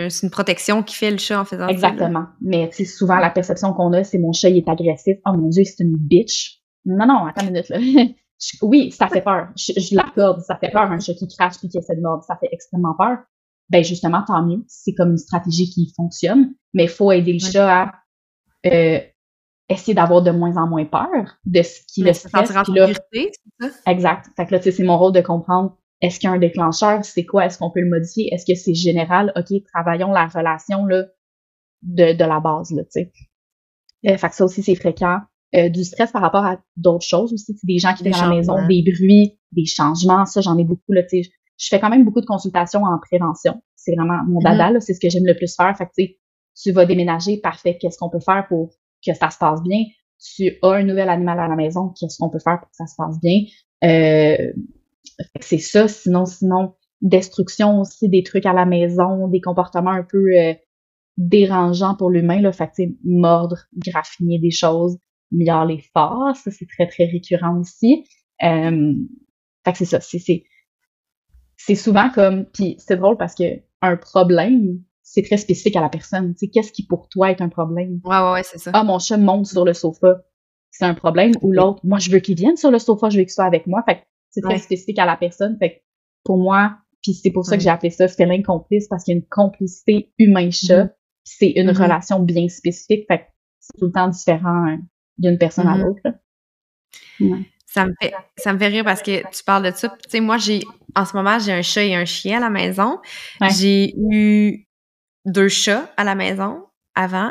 C'est une protection qui fait le chat en faisant Exactement. Mais tu souvent, la perception qu'on a, c'est mon chat, il est agressif. Oh mon Dieu, c'est une bitch. Non, non, attends une minute, là. (laughs) oui, ça fait peur. Je, l'accorde, ça fait peur, un chat qui crache puis qui essaie de mordre. Ça fait extrêmement peur. Ben, justement, tant mieux. C'est comme une stratégie qui fonctionne. Mais il faut aider le chat à euh, essayer d'avoir de moins en moins peur de ce qui le stresse. Là, exact. Fait que là, tu sais, c'est mon rôle de comprendre est-ce qu'il y a un déclencheur? C'est quoi? Est-ce qu'on peut le modifier? Est-ce que c'est général? OK, travaillons la relation là, de, de la base, là, tu sais. Euh, fait que ça aussi, c'est fréquent. Euh, du stress par rapport à d'autres choses aussi. Des gens qui viennent à la maison, des bruits, des changements. Ça, j'en ai beaucoup, là, tu. Je fais quand même beaucoup de consultations en prévention. C'est vraiment mon dada, mm-hmm. c'est ce que j'aime le plus faire. Fait que, tu vas déménager, parfait. Qu'est-ce qu'on peut faire pour que ça se passe bien? Tu as un nouvel animal à la maison, qu'est-ce qu'on peut faire pour que ça se passe bien? Euh, c'est ça. Sinon, sinon, destruction aussi des trucs à la maison, des comportements un peu euh, dérangeants pour l'humain. Là, fait que, mordre, graffiner des choses, les faces, ça c'est très très récurrent aussi. Euh, fait que c'est ça. C'est c'est souvent comme puis c'est drôle parce que un problème c'est très spécifique à la personne. Tu sais, qu'est-ce qui pour toi est un problème? Ouais, ouais, ouais, c'est ça. Ah, mon chat monte sur le sofa. C'est un problème. Ou l'autre, moi, je veux qu'il vienne sur le sofa, je veux qu'il soit avec moi. Fait c'est très spécifique à la personne. Fait pour moi, puis c'est pour ça que j'ai appelé ça feeling complice, parce qu'il y a une complicité humain-chat. Mm-hmm. C'est une mm-hmm. relation bien spécifique. Fait c'est tout le temps différent hein, d'une personne à mm-hmm. l'autre. Ça me fait ça me fait rire parce que tu parles de ça. Tu sais, moi, j'ai en ce moment, j'ai un chat et un chien à la maison. J'ai eu deux chats à la maison avant.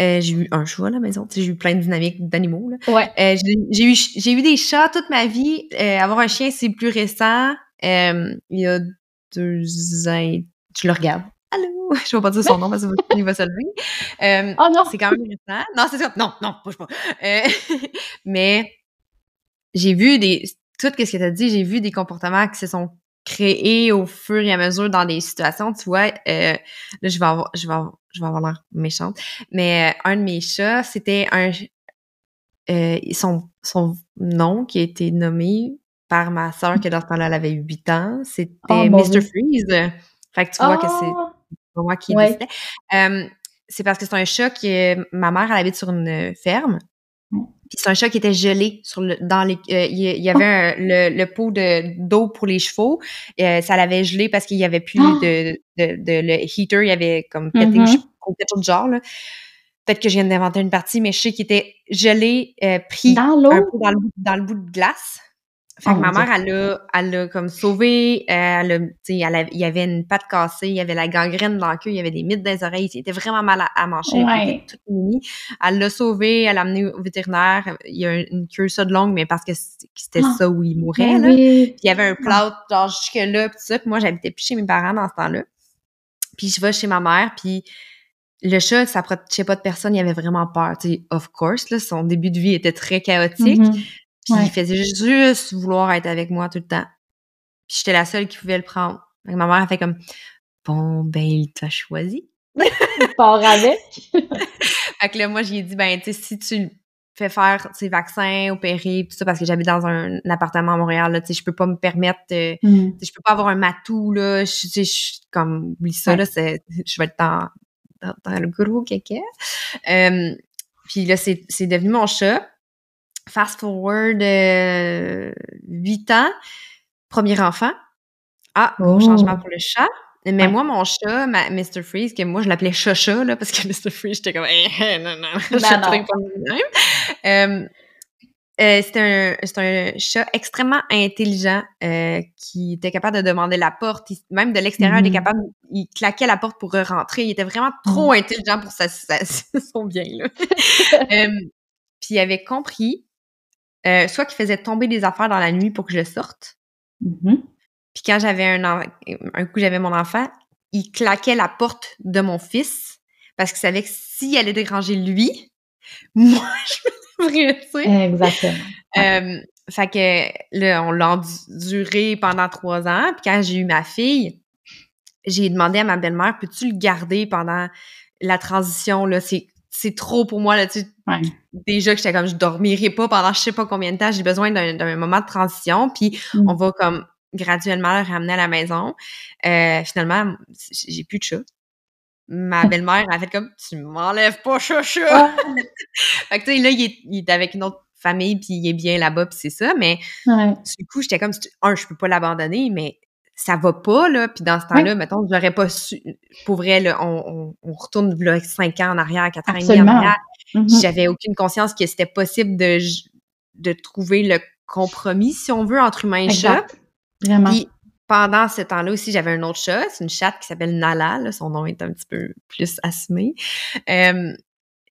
Euh, j'ai eu un chat à la maison. j'ai eu plein de dynamiques d'animaux. Ouais. Euh, j'ai eu, j'ai eu des chats toute ma vie. Euh, avoir un chien, c'est plus récent. il y a deux ans. Tu le regardes. Allô? (laughs) Je vais pas dire son nom parce qu'il va se lever. oh non! C'est quand même récent. Non, c'est ça. Non, non, bouge pas. (laughs) mais j'ai vu des. Tout ce que tu as dit, j'ai vu des comportements qui se sont créés au fur et à mesure dans des situations. Tu vois, là, je vais avoir, je vais avoir, je vais avoir l'air méchante, mais euh, un de mes chats, c'était un euh, son, son nom qui a été nommé par ma sœur qui dans ce temps-là elle avait 8 ans, c'était oh, Mr. Freeze. Fait que tu vois que c'est oh! moi qui ouais. c'est parce que c'est un chat que ma mère elle habite sur une ferme. Puis c'est un chat qui était gelé sur le dans les euh, il y, avait le, le, pot de d'eau pour les chevaux, ça l'avait gelé parce qu'il y avait plus ah! de, de, de, le heater, il y avait comme pété mm-hmm quelque chose de genre. Là. Peut-être que je viens d'inventer une partie, mais je sais qu'il était gelé, euh, pris dans un peu dans le, dans le bout de glace. Fait que oh ma mère, elle l'a, elle l'a comme sauvé. Euh, elle a, elle il y avait une patte cassée, il y avait la gangrène dans le queue, il y avait des mythes dans les oreilles. Il était vraiment mal à, manger. Ouais. Elle l'a sauvé, elle l'a amené au vétérinaire. Il y a une cure ça de longue, mais parce que c'était ah. ça où il mourait. Ben là. Puis il y avait un plâtre genre jusque-là, pis ça. Puis moi, j'habitais plus chez mes parents dans ce temps-là. Puis je vais chez ma mère, puis le chat, ça protégeait pas de personne, il avait vraiment peur. Tu sais, of course, là, son début de vie était très chaotique. Mm-hmm. Puis il faisait juste vouloir être avec moi tout le temps. Puis j'étais la seule qui pouvait le prendre. Donc, ma mère a fait comme Bon, ben, il t'a choisi. (laughs) Part avec. (laughs) fait que là, moi, j'ai dit, ben, tu sais, si tu fais faire ses vaccins, opérer, tout ça, parce que j'habite dans un, appartement à Montréal, là, tu sais, je peux pas me permettre, euh, mm. je peux pas avoir un matou, là, je, je, comme, oublie ça, là, c'est, je vais être dans, dans, le gros caca. Euh, puis là, c'est devenu mon chat. Fast forward euh, 8 ans, premier enfant. Ah, gros oh. changement pour le chat. Mais moi, mon chat, ma, Mr. Freeze, que moi, je l'appelais Chacha, là, parce que (laughs) Mr. Freeze, j'étais comme, eh, non, non, je suis pas même. Euh, euh, c'est un, un, chat extrêmement intelligent euh, qui était capable de demander la porte. même de l'extérieur, il était mm-hmm. capable, il claquait la porte pour rentrer. Il était vraiment trop mm. intelligent pour sa, (laughs) son bien. Là. (laughs) puis il avait compris euh, soit qu'il faisait tomber des affaires dans la nuit pour que je sorte. Mm-hmm. Puis quand j'avais un, un coup, j'avais mon enfant, il claquait la porte de mon fils parce qu'il savait que s'il allait déranger lui, (laughs) moi, je me sais. Exactement. (laughs) Euh, fait que là, on l'a enduré pendant trois ans. Puis quand j'ai eu ma fille, j'ai demandé à ma belle-mère, peux-tu le garder pendant la transition? Là, c'est c'est trop pour moi là tu déjà que j'étais comme je dormirai pas pendant je sais pas combien de temps j'ai besoin d'un moment de transition puis mm. on va comme graduellement le ramener à la maison. Euh, finalement j'ai plus de chat ma (laughs) belle-mère a fait comme tu m'enlèves pas chat chat! (laughs) Fait que tu sais là il est, il est, avec une autre famille puis il est bien là-bas puis c'est ça mais du coup j'étais comme un je peux pas l'abandonner mais ça va pas, là. Puis dans ce temps-là, mettons, j'aurais pas su. Pour vrai, là, on, on, retourne là, 5 ans en arrière, 4 ans en arrière. Mm-hmm. J'avais aucune conscience que c'était possible de, de trouver le compromis, si on veut, entre humain et chat. Vraiment. Puis pendant ce temps-là aussi, j'avais un autre chat. C'est une chatte qui s'appelle Nala. Là, son nom est un petit peu plus assumé. Euh,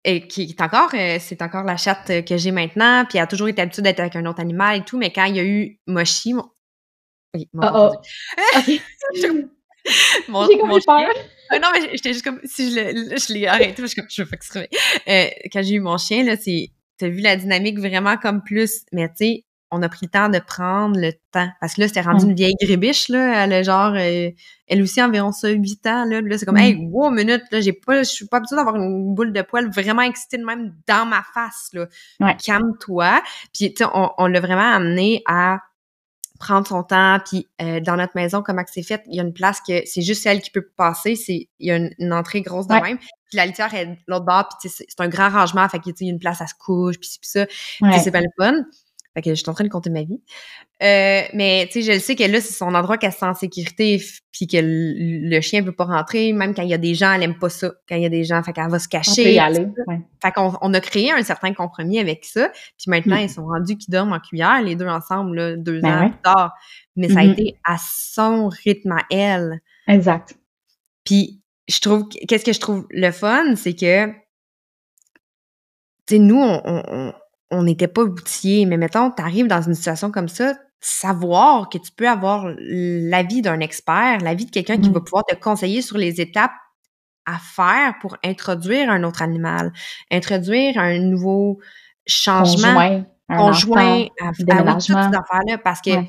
et qui est encore, euh, c'est encore la chatte que j'ai maintenant. Puis elle a toujours été habituée d'être avec un autre animal et tout. Mais quand il y a eu Moshi, oui, (laughs) mon oh, mon, mon chien. Ah, non, mais j'étais juste comme, si je l'ai arrêté, parce que je veux pas que se réveille. Euh, quand j'ai eu mon chien, là, c'est, t'as vu la dynamique vraiment comme plus, mais tu sais, on a pris le temps de prendre le temps. Parce que là, c'était rendu une vieille grébiche, là. Elle a genre, euh, elle aussi environ ça, 8 ans, là. Là, c'est comme, hey, wow, minute, là, j'ai pas, je suis pas habituée d'avoir une boule de poil vraiment excitée de même dans ma face, là. Calme-toi. Puis, tu sais, on, on l'a vraiment amené à prendre son temps. Puis euh, dans notre maison, comment c'est fait, il y a une place que c'est juste elle qui peut passer. C'est il y a une, entrée grosse de même. Puis la litière est l'autre bord. Puis c'est un grand rangement. Fait qu'il y a une place à se couche. Puis ça. Puis c'est pas le fun. Fait que je suis en train de compter ma vie. Euh, mais tu sais, je le sais que là, c'est son endroit qu'elle se sent en sécurité, puis que le, chien veut pas rentrer, même quand il y a des gens, elle aime pas ça. Quand il y a des gens, fait qu'elle va se cacher. y aller. Fait qu'on on a créé un certain compromis avec ça. Puis maintenant, mm. ils sont rendus qu'ils dorment en cuillère, les deux ensemble, là, deux ben ans plus tard. Mais ça a mm-hmm. été à son rythme à elle. Exact. Puis je trouve, qu'est-ce que je trouve le fun, c'est que, tu sais, nous, on on n'était pas outillés, mais mettons, tu arrives dans une situation comme ça, savoir que tu peux avoir l'avis d'un expert, l'avis de quelqu'un qui va pouvoir te conseiller sur les étapes à faire pour introduire un autre animal, introduire un nouveau changement conjoint, à, à, toutes ces affaires-là, parce que, tu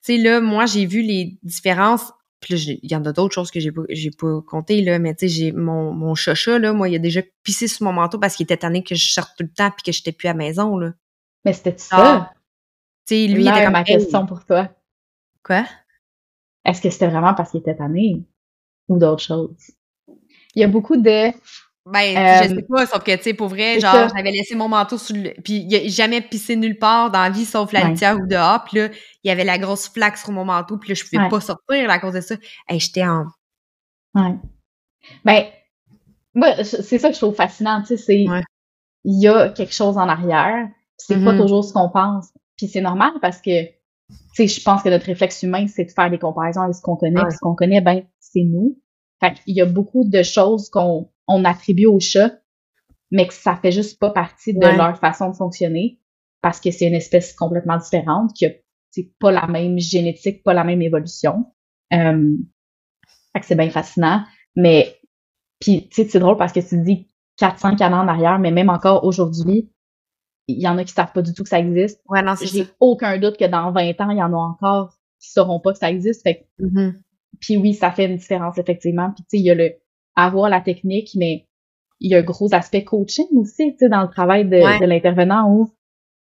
sais, là, moi, j'ai vu les différences puis il y en a d'autres choses que j'ai pas, j'ai pas compté, là, mais tu sais, j'ai mon, mon chacha, là, moi, il a déjà pissé sur mon manteau parce qu'il était tanné que je sorte tout le temps puis que j'étais plus à la maison, là. Mais c'était ça? Ah. Tu sais, lui, il était comme... ma question pour toi. Quoi? Est-ce que c'était vraiment parce qu'il était tanné? Ou d'autres choses? Il y a beaucoup de ben, je sais euh, pas, sauf que, tu sais, pour vrai, genre, j'avais laissé mon manteau sous le... Puis, il a jamais pissé nulle part dans la vie, sauf la litière ou dehors. Puis là, il y avait la grosse flaque sur mon manteau, puis là, je pouvais pas sortir à cause de ça. Hey, j'étais en... Ouais. Ben, moi, c'est ça que je trouve fascinant, tu sais, c'est... Il y a quelque chose en arrière, c'est pas mm-hmm. toujours ce qu'on pense. Puis c'est normal parce que tu sais, je pense que notre réflexe humain, c'est de faire des comparaisons avec ce qu'on connaît. ce qu'on connaît, ben, c'est nous. Fait qu'il y a beaucoup de choses qu'on on attribue aux chats, mais que ça fait juste pas partie de leur façon de fonctionner parce que c'est une espèce complètement différente, qui a pas la même génétique, pas la même évolution. Euh, que c'est bien fascinant. Mais, puis, tu sais, c'est drôle parce que tu dis 4-5 années en arrière, mais même encore aujourd'hui, il y en a qui savent pas du tout que ça existe. Ouais, non, J'ai aucun doute que dans 20 ans, il y en a encore qui sauront pas que ça existe. Fait mm-hmm. Puis oui, ça fait une différence, effectivement. Puis tu sais, il y a le avoir la technique, mais il y a un gros aspect coaching aussi, tu sais, dans le travail de, de l'intervenant où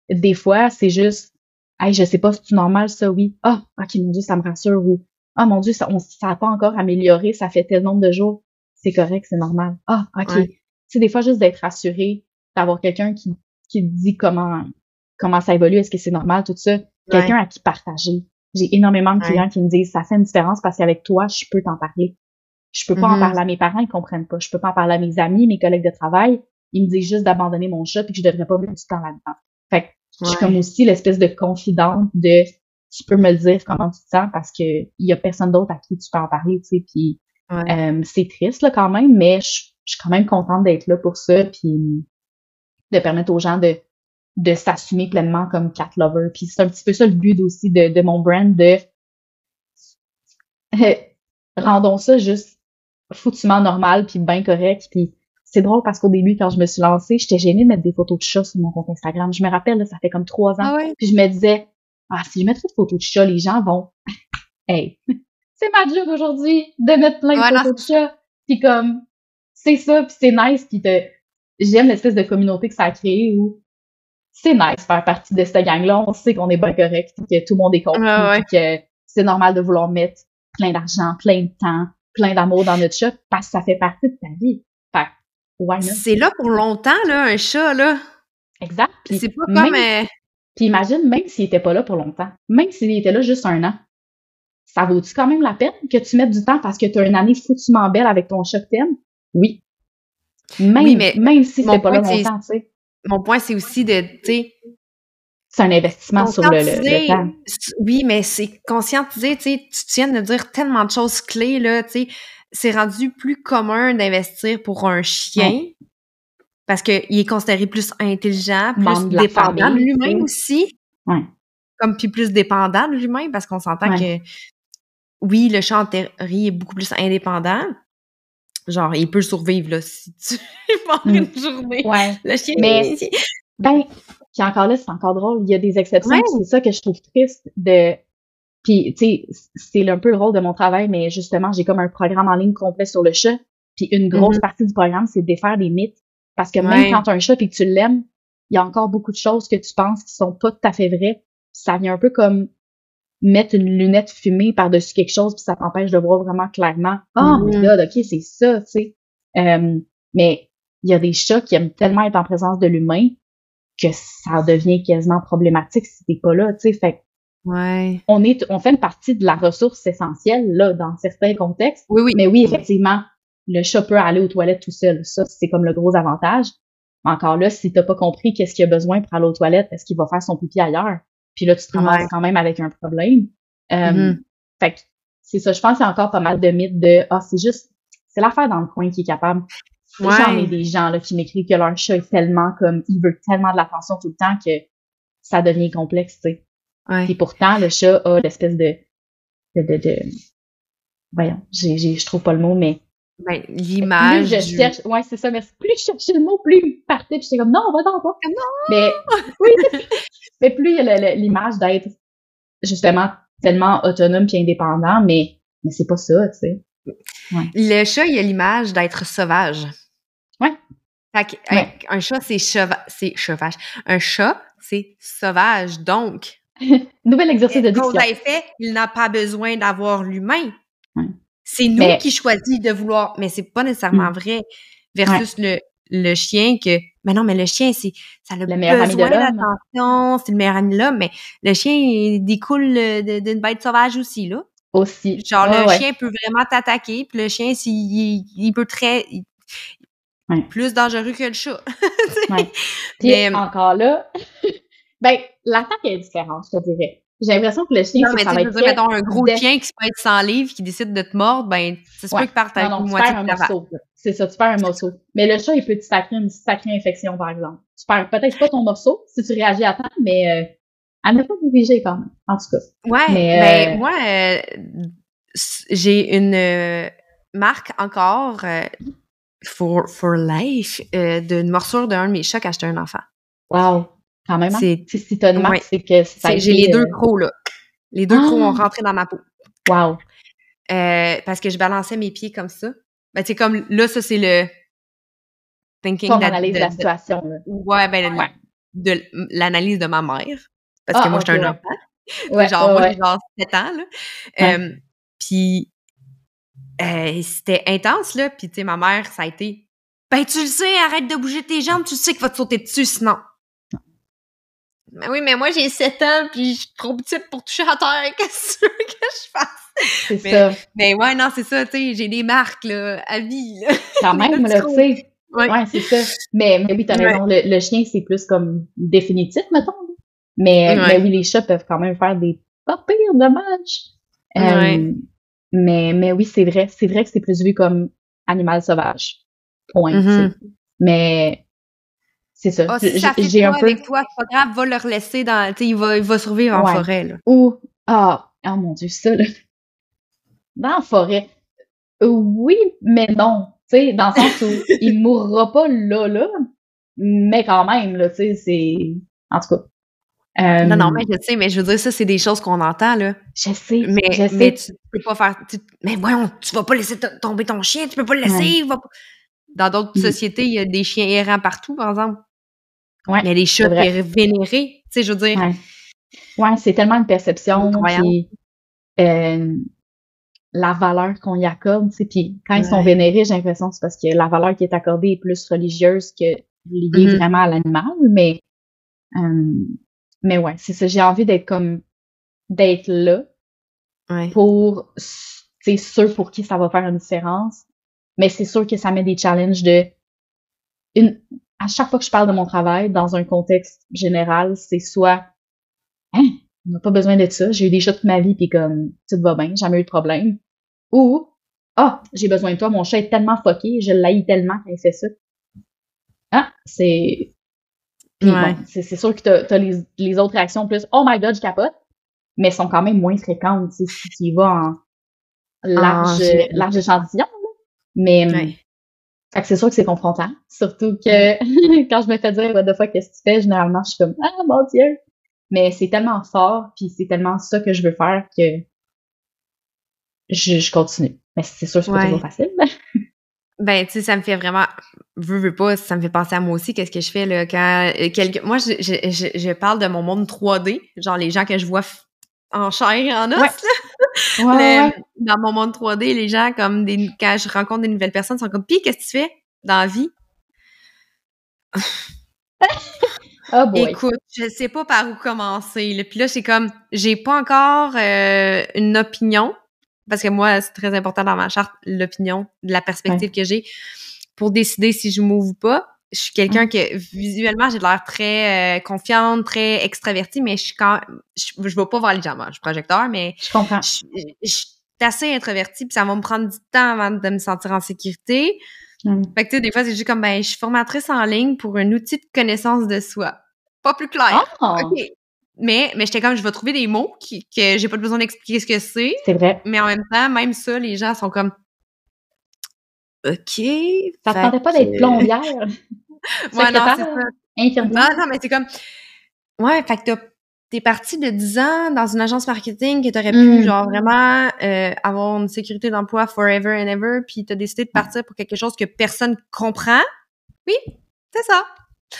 des fois, c'est juste Hey, je sais pas si c'est normal, ça, oui. Ah, ok, mon Dieu, ça me rassure. Ou Ah mon Dieu, ça, on, ça a pas encore amélioré, ça fait tel nombre de jours. C'est correct, c'est normal. Ah, ok. Sais, des fois, juste d'être rassuré, d'avoir quelqu'un qui, qui dit comment comment ça évolue, est-ce que c'est normal, tout ça. Quelqu'un à qui partager. J'ai énormément de clients qui me disent ça fait une différence parce qu'avec toi, je peux t'en parler. Je peux pas en mm-hmm. parler à mes parents, ils comprennent pas. Je peux pas en parler à mes amis, mes collègues de travail. Ils me disent juste d'abandonner mon chat et que je devrais pas mettre du temps là-dedans. Fait que je suis comme aussi l'espèce de confidente de tu peux me le dire comment tu te sens parce que il y a personne d'autre à qui tu peux en parler, tu sais. Puis euh, c'est triste là quand même, mais je, suis quand même contente d'être là pour ça, puis de permettre aux gens de de s'assumer pleinement comme cat lover. Puis c'est un petit peu ça le but aussi de, de mon brand de (laughs) rendons ça juste foutument normal puis bien correct puis c'est drôle parce qu'au début, quand je me suis lancée, j'étais gênée de mettre des photos de chats sur mon compte Instagram. Je me rappelle, ça fait comme trois ans. Ah puis je me disais, ah, si je mets trop de photos de chats, les gens vont, (laughs) hey, (laughs) c'est ma job aujourd'hui de mettre plein de photos de chats. Puis comme, c'est ça, puis c'est nice, puis te, j'aime l'espèce de communauté que ça a créé où c'est nice faire partie de cette gang-là. On sait qu'on est bien correct, que tout le monde est compris, que c'est normal de vouloir mettre plein d'argent, plein de temps, plein d'amour dans notre chat parce que ça fait partie de ta vie. Fait c'est là pour longtemps, là, un chat, là. Exact. C'est pas comme. Euh, puis imagine, même s'il était pas là pour longtemps, même s'il était là juste un an, ça vaut-tu quand même la peine que tu mettes du temps parce que tu as une année foutument belle avec ton chat que Oui. Même, oui, mais même si c'était pas là longtemps, tu sais. Mon point, c'est aussi de, tu sais. C'est un investissement sur le, le, temps. Oui, mais c'est conscientiser, tu sais, tu tiens de dire tellement de choses clés, là, tu sais c'est rendu plus commun d'investir pour un chien parce qu'il est considéré plus intelligent, plus dépendant de l'humain aussi. Comme puis plus dépendant de l'humain parce qu'on s'entend que oui, le chat en théorie est beaucoup plus indépendant. Genre, il peut survivre là si tu (laughs) pendant mm. une journée. Le chien. Mais ben, puis encore là, c'est encore drôle. Il y a des exceptions. C'est ça que je trouve triste de puis, tu sais, c'est un peu le rôle de mon travail, mais justement, j'ai comme un programme en ligne complet sur le chat. Puis une grosse mm-hmm. partie du programme, c'est de défaire des mythes. Parce que même quand tu as un chat et que tu l'aimes, il y a encore beaucoup de choses que tu penses qui sont pas tout à fait vraies. Ça vient un peu comme mettre une lunette fumée par-dessus quelque chose, puis ça t'empêche de voir vraiment clairement. Ah, oh, mm ok, c'est ça, tu sais. Euh, mais il y a des chats qui aiment tellement être en présence de l'humain que ça devient quasiment problématique si t'es pas là, tu sais. Fait Ouais. On est, on fait une partie de la ressource essentielle, là, dans certains contextes. Oui, oui. Mais oui, effectivement, le chat peut aller aux toilettes tout seul. Ça, c'est comme le gros avantage. Mais encore là, si t'as pas compris qu'est-ce qu'il a besoin pour aller aux toilettes, est-ce qu'il va faire son pipi ailleurs? Puis là, tu te ramasses quand même avec un problème. Euh, mm-hmm. Fait que c'est ça. Je pense qu'il y a encore pas mal de mythes de, ah, c'est juste, c'est l'affaire dans le coin qui est capable. Ouais. J'en ai des gens, là, qui m'écrivent que leur chat est tellement comme, il veut tellement de l'attention tout le temps que ça devient complexe, tu sais. Et pourtant, le chat a l'espèce de, de, de, de, voyons, j'ai, j'ai, je trouve pas le mot, mais ben, l'image. Plus je cherche, ouais, c'est ça, merci. Plus je cherchais le mot, plus il partait, puis j'étais comme, non, on va dans pas. Non! Mais, oui, mais plus il y a l'image d'être, justement, tellement autonome puis indépendant, mais, mais c'est pas ça, tu sais. Ouais. Le chat, il a l'image d'être sauvage. Fait un chat, c'est cheva chevache. Un chat, c'est sauvage. Donc, (laughs) Nouvel exercice de diction. fait, il n'a pas besoin d'avoir l'humain. C'est nous qui choisissons de vouloir, mais c'est pas nécessairement mm. vrai. Versus le, le chien que, mais non, mais le chien, c'est, ça a le, meilleur besoin d'attention, c'est le meilleur ami de l'homme, mais le chien, il découle d'une bête sauvage aussi, là. Aussi. Genre, le chien peut vraiment t'attaquer, puis le chien, s'il, il, peut très, plus dangereux que le chat. (laughs) Puis, mais, encore là, (laughs) Ben, l'attaque est différente, je te dirais. J'ai l'impression que le chien, non, mais ça va être dire, mettons, un gros chien qui se être sans livre, qui décide de te mordre, ben, c'est sûr qu'il part avec non, tu perds un morceau. C'est ça, tu perds un morceau. Mais le chat, il peut te sacrer une sacrée infection, par exemple. Tu perds peut-être pas ton morceau si tu réagis à temps, mais euh, à ne pas négliger quand même, en tout cas. Ouais, Mais, ben, euh, moi, euh, j'ai une euh, marque encore euh, for, for life euh, d'une morsure d'un de mes chats quand j'étais un enfant. Wow! Quand même, hein? C'est- Si, si t'as une marque, Ouais. c'est que ça J'ai les deux euh, crocs, là. Les deux Ah! crocs ont rentré dans ma peau. Wow! Euh, parce que je balançais mes pieds comme ça. Ben, tu sais, comme là, ça, c'est le thinking that- analyse de la situation, là. Ouais, ben, Ouais. de l'analyse de ma mère. Parce Ah, que moi, ok, j'étais un enfant. Ouais, genre, ouais, moi, j'ai genre 7 ans, là. Puis, euh, c'était intense, là. Puis, tu sais, ma mère, ça a été Ben, tu le sais, arrête de bouger tes jambes, tu sais qu'il va te sauter dessus sinon. Ben oui, mais moi, j'ai 7 ans, puis je suis trop petite pour toucher à terre. (laughs) Qu'est-ce que tu veux que je fasse? C'est Mais- ça. Ben ouais, non, c'est ça, tu sais, j'ai des marques, là, à vie, là. Quand (laughs) même, là, tu sais. Ouais. Ouais, c'est ça. Mais, mais oui, t'as Ouais. raison. Le, le chien, c'est plus comme définitif, mettons. Mais, Ouais. mais oui, les chats peuvent quand même faire des pas pires dommages. Euh, Ouais. Mais, mais oui, c'est vrai. C'est vrai que c'est plus vu comme animal sauvage. Point. Mhm. sais. Mais c'est ça. Si J- ça fait J'ai pas un peu. avec toi, c'est pas grave, va le relaisser dans, tu sais, il va, il va survivre en forêt, là. Ou, ah, oh mon Dieu, ça, là. Dans la forêt. Oui, mais non. Tu sais, dans le sens où il mourra pas là, là. Mais quand même, là, tu sais, c'est. En tout cas. Euh, Non, non, mais je sais, mais je veux dire, ça, c'est des choses qu'on entend, là. Je sais. Mais, je sais. mais tu peux pas faire. tu- mais voyons, tu vas pas laisser to- tomber ton chien, tu peux pas le laisser. Ouais. il va pas- Dans d'autres Mm. sociétés, il y a des chiens errants partout, par exemple. Ouais, mais les chats vénérés, tu sais, je veux dire. Ouais. Ouais, c'est tellement une perception, puis euh, la valeur qu'on y accorde, tu sais, puis quand ils sont vénérés, j'ai l'impression que c'est parce que la valeur qui est accordée est plus religieuse que liée Mhm. vraiment à l'animal, mais euh, mais ouais, c'est ça, j'ai envie d'être comme d'être là Ouais. pour c'est ceux pour qui ça va faire une différence, mais c'est sûr que ça met des challenges de une à chaque fois que je parle de mon travail dans un contexte général, c'est soit hein, on n'a pas besoin de ça, j'ai eu des chats toute ma vie puis comme tout va bien, jamais eu de problème ou ah, j'ai besoin de toi, mon chat est tellement fucké, je l'haïs tellement quand il fait ça. Ah, c'est puis Ouais. bon, c'est sûr que t'as as les, les autres réactions plus oh my god, je capote, mais sont quand même moins fréquentes tu sais, si tu y vas en large, large échantillon. là. Mais Ouais. que c'est sûr que c'est confrontant. Surtout que (laughs) quand je me fais dire what the fuck, qu'est-ce que tu fais, généralement je suis comme Ah mon Dieu! Mais c'est tellement fort, puis c'est tellement ça que je veux faire que je, je continue. Mais c'est sûr que c'est pas toujours facile. (laughs) Ben, tu sais, ça me fait vraiment. Veux, veux pas, ça me fait penser à moi aussi, qu'est-ce que je fais, là, quand. euh, quelque- Moi, je, je, je, je parle de mon monde 3D, genre les gens que je vois en chair et en os, Ouais. là. Ouais, Le- ouais. Dans mon monde 3D, les gens, comme des, quand je rencontre des nouvelles personnes, sont comme, pis qu'est-ce que tu fais dans la vie? (laughs) Oh boy. Écoute, je sais pas par où commencer. Là. Puis là, c'est comme, j'ai pas encore euh, une opinion, parce que moi, c'est très important dans ma charte, l'opinion, la perspective que j'ai, pour décider si je m'ouvre ou pas. Je suis quelqu'un que, visuellement, j'ai l'air très euh, confiante, très extravertie, mais je suis quand je, je vais pas voir les gens. Moi, je suis projecteur, mais Je comprends. je, je suis assez introvertie, puis ça va me prendre du temps avant de me sentir en sécurité. Mm. Fait que, tu sais, des fois, c'est juste comme, ben, je suis formatrice en ligne pour un outil de connaissance de soi. Pas plus clair. Ah! OK. Mais, mais j'étais comme, je vais trouver des mots qui, que j'ai pas besoin d'expliquer ce que c'est. C'est vrai. Mais en même temps, même ça, les gens sont comme, OK. Ça te tentait pas d'être plombière? (laughs) Ouais, non, c'est ça. Non, non, mais c'est comme, ouais, fait que t'es parti de 10 ans dans une agence marketing que t'aurais pu, Mm. genre, vraiment euh, avoir une sécurité d'emploi forever and ever, puis t'as décidé de partir pour quelque chose que personne comprend. Oui, c'est ça.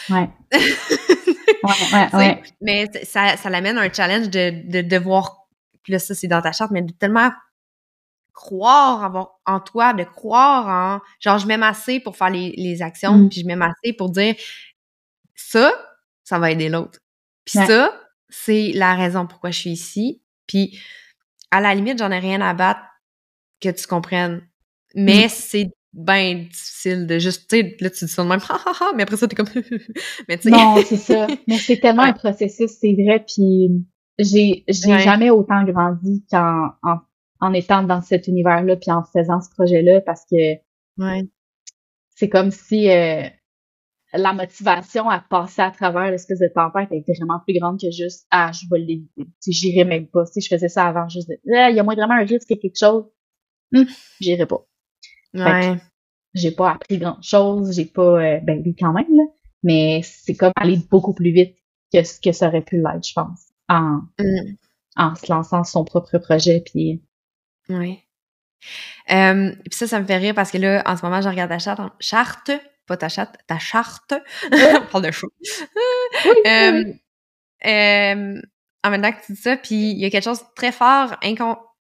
Ouais. (laughs) (laughs) Ouais. Mais ça, ça l'amène un challenge de, de devoir, puis là, ça, c'est dans ta charte, mais de tellement croire en toi, de croire en, genre, je m'aime assez pour faire les, les actions, Mm. puis je m'aime assez pour dire, ça, ça va aider l'autre. Puis ça, c'est la raison pourquoi je suis ici. Puis, à la limite, j'en ai rien à battre que tu comprennes. Mais Mm. c'est bien difficile de juste, tu sais, là, tu dis ça de même, ha, ha, ha, mais après ça, t'es comme, (laughs) mais tu sais, Non, c'est ça. Mais c'est (laughs) tellement Ouais. un processus, c'est vrai. Puis j'ai j'ai jamais autant grandi qu'en en, en, étant dans cet univers-là puis en faisant ce projet-là parce que ouais. c'est comme si euh, la motivation à passer à travers l'espèce de tempête était vraiment plus grande que juste ah je vais l'éviter j'irai même pas si je faisais ça avant juste ah, il y a moins vraiment un risque quelque chose hum, j'irai pas ouais. j'ai pas appris grand chose j'ai pas euh, ben oui quand même là mais c'est comme aller beaucoup plus vite que ce que ça aurait pu l'être je pense en hum. en se lançant son propre projet puis oui euh, puis ça ça me fait rire parce que là en ce moment je regarde la charte charte pas ta charte, ta charte. (laughs) On parle de chaud. euh, euh, en même temps que tu dis ça, puis il y a quelque chose de très fort,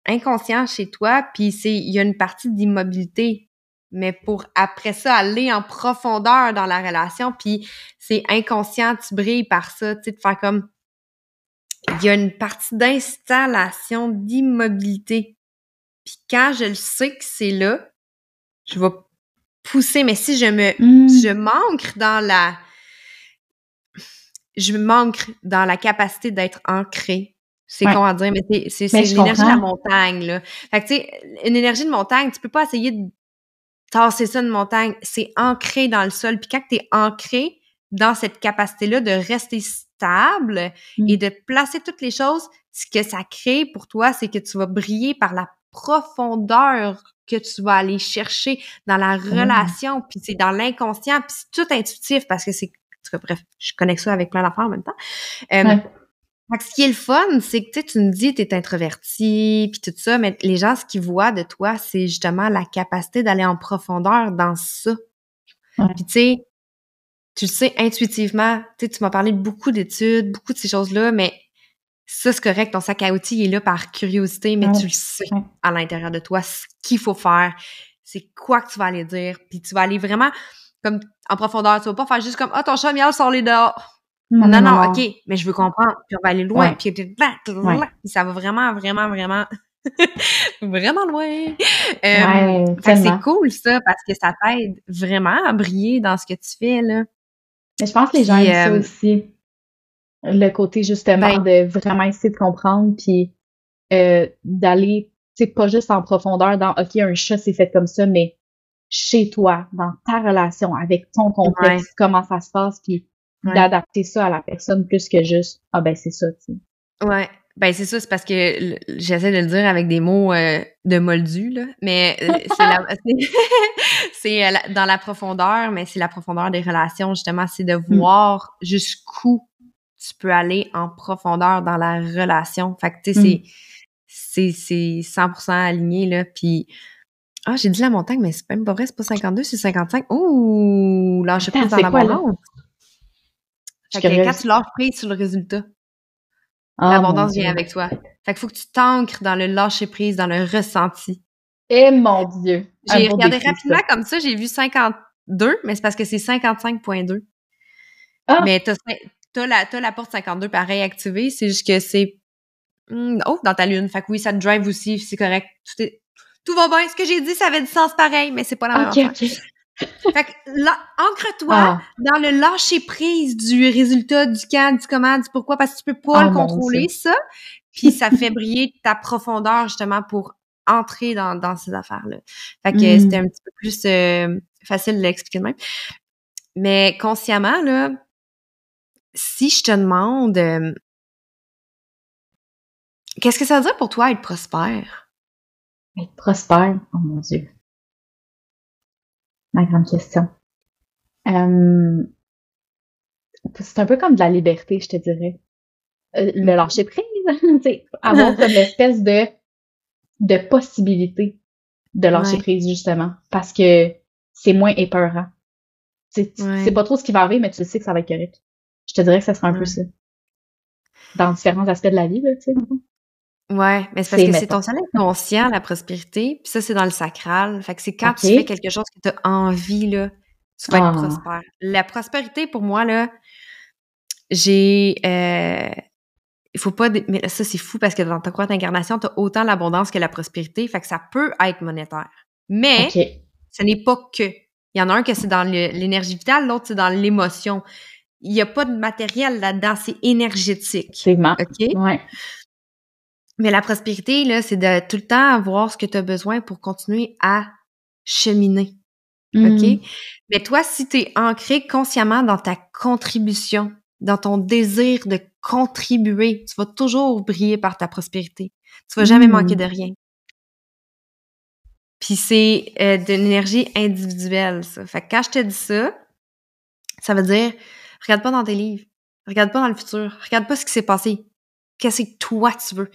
inconscient chez toi, puis c'est il y a une partie d'immobilité. Mais pour après ça aller en profondeur dans la relation, puis c'est inconscient, tu brilles par ça, tu sais, de faire comme il y a une partie d'installation d'immobilité. Puis quand je le sais que c'est là, je vais pousser, mais si je me, Mm. je manque dans la, je manque dans la capacité d'être ancré. C'est Ouais. con à dire, mais c'est, l'énergie de la montagne, là. Fait que, tu sais, une énergie de montagne, tu peux pas essayer de tasser ça de montagne. C'est ancré dans le sol. Puis quand t'es ancré dans cette capacité-là de rester stable Mm. et de placer toutes les choses, ce que ça crée pour toi, c'est que tu vas briller par la profondeur que tu vas aller chercher dans la relation, puis c'est dans l'inconscient, puis c'est tout intuitif parce que c'est bref, je connecte ça avec plein d'affaires en même temps. Euh, Ouais. Fait que ce qui est le fun, c'est que tu me dis t'es introverti puis tout ça, mais les gens ce qu'ils voient de toi, c'est justement la capacité d'aller en profondeur dans ça. Ouais. Puis tu sais, tu le sais intuitivement, tu tu m'as parlé de beaucoup d'études, beaucoup de ces choses-là, mais ça c'est correct, ton sac à outils il est là par curiosité, mais Ouais. tu le sais à l'intérieur de toi ce qu'il faut faire, c'est quoi que tu vas aller dire, puis tu vas aller vraiment comme en profondeur, tu vas pas faire juste comme ah ton chat miaule sort les dehors. Non, non, ok, mais je veux comprendre, puis on va aller loin, puis ça va vraiment, vraiment, vraiment, (laughs) vraiment loin. Euh, Ouais, c'est cool ça, parce que ça t'aide vraiment à briller dans ce que tu fais, là. Mais je pense que les gens Puis, aiment ça euh, aussi. Le côté justement Ben- de vraiment essayer de comprendre puis euh, d'aller, tu sais, pas juste en profondeur dans OK, un chat c'est fait comme ça, mais chez toi, dans ta relation, avec ton contexte, comment ça se passe, puis Ouais. d'adapter ça à la personne plus que juste Ah ben c'est ça, tu sais. Ouais. Ben c'est ça, c'est parce que j'essaie de le dire avec des mots euh, de moldu, là. Mais euh, c'est la- (laughs) (laughs) euh, la- dans la profondeur, mais c'est la profondeur des relations, justement, c'est de voir jusqu'où tu peux aller en profondeur dans la relation. Fait que, tu sais, Mm. c'est c'est c'est 100% aligné, là. Puis, ah, j'ai dit la montagne, mais c'est même pas vrai, c'est pas 52, c'est 55. Ouh, lâche Attends, prise dans là? l'abondance. Je Fait que quand tu lâches prise sur le résultat, Ah, L'abondance vient avec toi. Fait qu'il faut que tu t'ancres dans le lâcher prise, dans le ressenti. Eh mon Dieu. J'ai regardé rapidement ça. comme ça, j'ai vu 52, mais c'est parce que c'est 55.2. Ah! Mais t'as, t'as la, t'as la porte 52 pareil activée, c'est juste que c'est hmm, oh, dans ta lune. Fait que oui, ça te drive aussi, c'est correct. Tout, est- tout va bien. Ce que j'ai dit, ça avait du sens pareil, mais c'est pas la même. Fait que ancre-toi Ah, dans le lâcher prise du résultat, du quand, du comment, du pourquoi, parce que tu peux pas Ah, le contrôler, ça. Puis ça fait briller ta profondeur, justement, pour entrer dans, dans ces affaires-là. Fait que Mm. c'était un petit peu plus euh, facile de l'expliquer de même. Mais consciemment, là, si je te demande euh, qu'est-ce que ça veut dire pour toi être prospère? être prospère? Oh mon Dieu. Ma grande question. Euh, c'est un peu comme de la liberté, je te dirais. Euh, le lâcher prise, (laughs) tu sais, avoir (laughs) comme l'espèce de de possibilité de lâcher Ouais. prise justement, parce que c'est moins épeurant. Tu Ouais. sais pas trop ce qui va arriver, mais tu sais que ça va être correct. Je te dirais que ça sera un peu ça. Dans différents aspects de la vie, là, tu sais. Ouais, mais c'est parce que c'est ton soleil conscient, la prospérité, puis ça, c'est dans le sacral. Fait que c'est quand tu fais quelque chose que tu as envie, là, tu vas Ah. être prospère. La prospérité, pour moi, là, j'ai... Euh, il faut pas... Mais là, ça, c'est fou parce que dans ta croix d'incarnation, tu as autant l'abondance que la prospérité, fait que ça peut être monétaire. Mais ce n'est pas que. Il y en a un que c'est dans l'énergie vitale, l'autre, c'est dans l'émotion. il n'y a pas de matériel là-dedans, c'est énergétique. Effectivement. OK? Ouais. Mais la prospérité, là, c'est de tout le temps avoir ce que tu as besoin pour continuer à cheminer. OK? Mm. Mais toi, si tu es ancré consciemment dans ta contribution, dans ton désir de contribuer, tu vas toujours briller par ta prospérité. Tu vas jamais manquer de rien. Puis c'est euh, de l'énergie individuelle, ça. Fait que quand je te dis ça, ça veut dire, regarde pas dans tes livres, regarde pas dans le futur, regarde pas ce qui s'est passé. Qu'est-ce que toi tu veux?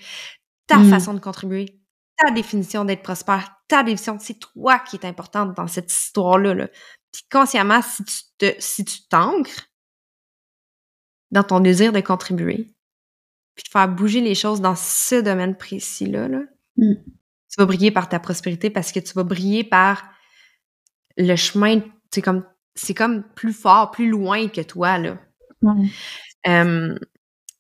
Ta Mm. façon de contribuer, ta définition d'être prospère, ta définition, c'est toi qui est importante dans cette histoire-là. Là. Puis consciemment, si tu te, si tu t'ancres dans ton désir de contribuer, puis de faire bouger les choses dans ce domaine précis-là, là, Mm. tu vas briller par ta prospérité parce que tu vas briller par le chemin, c'est comme c'est comme plus fort, plus loin que toi, là. Euh,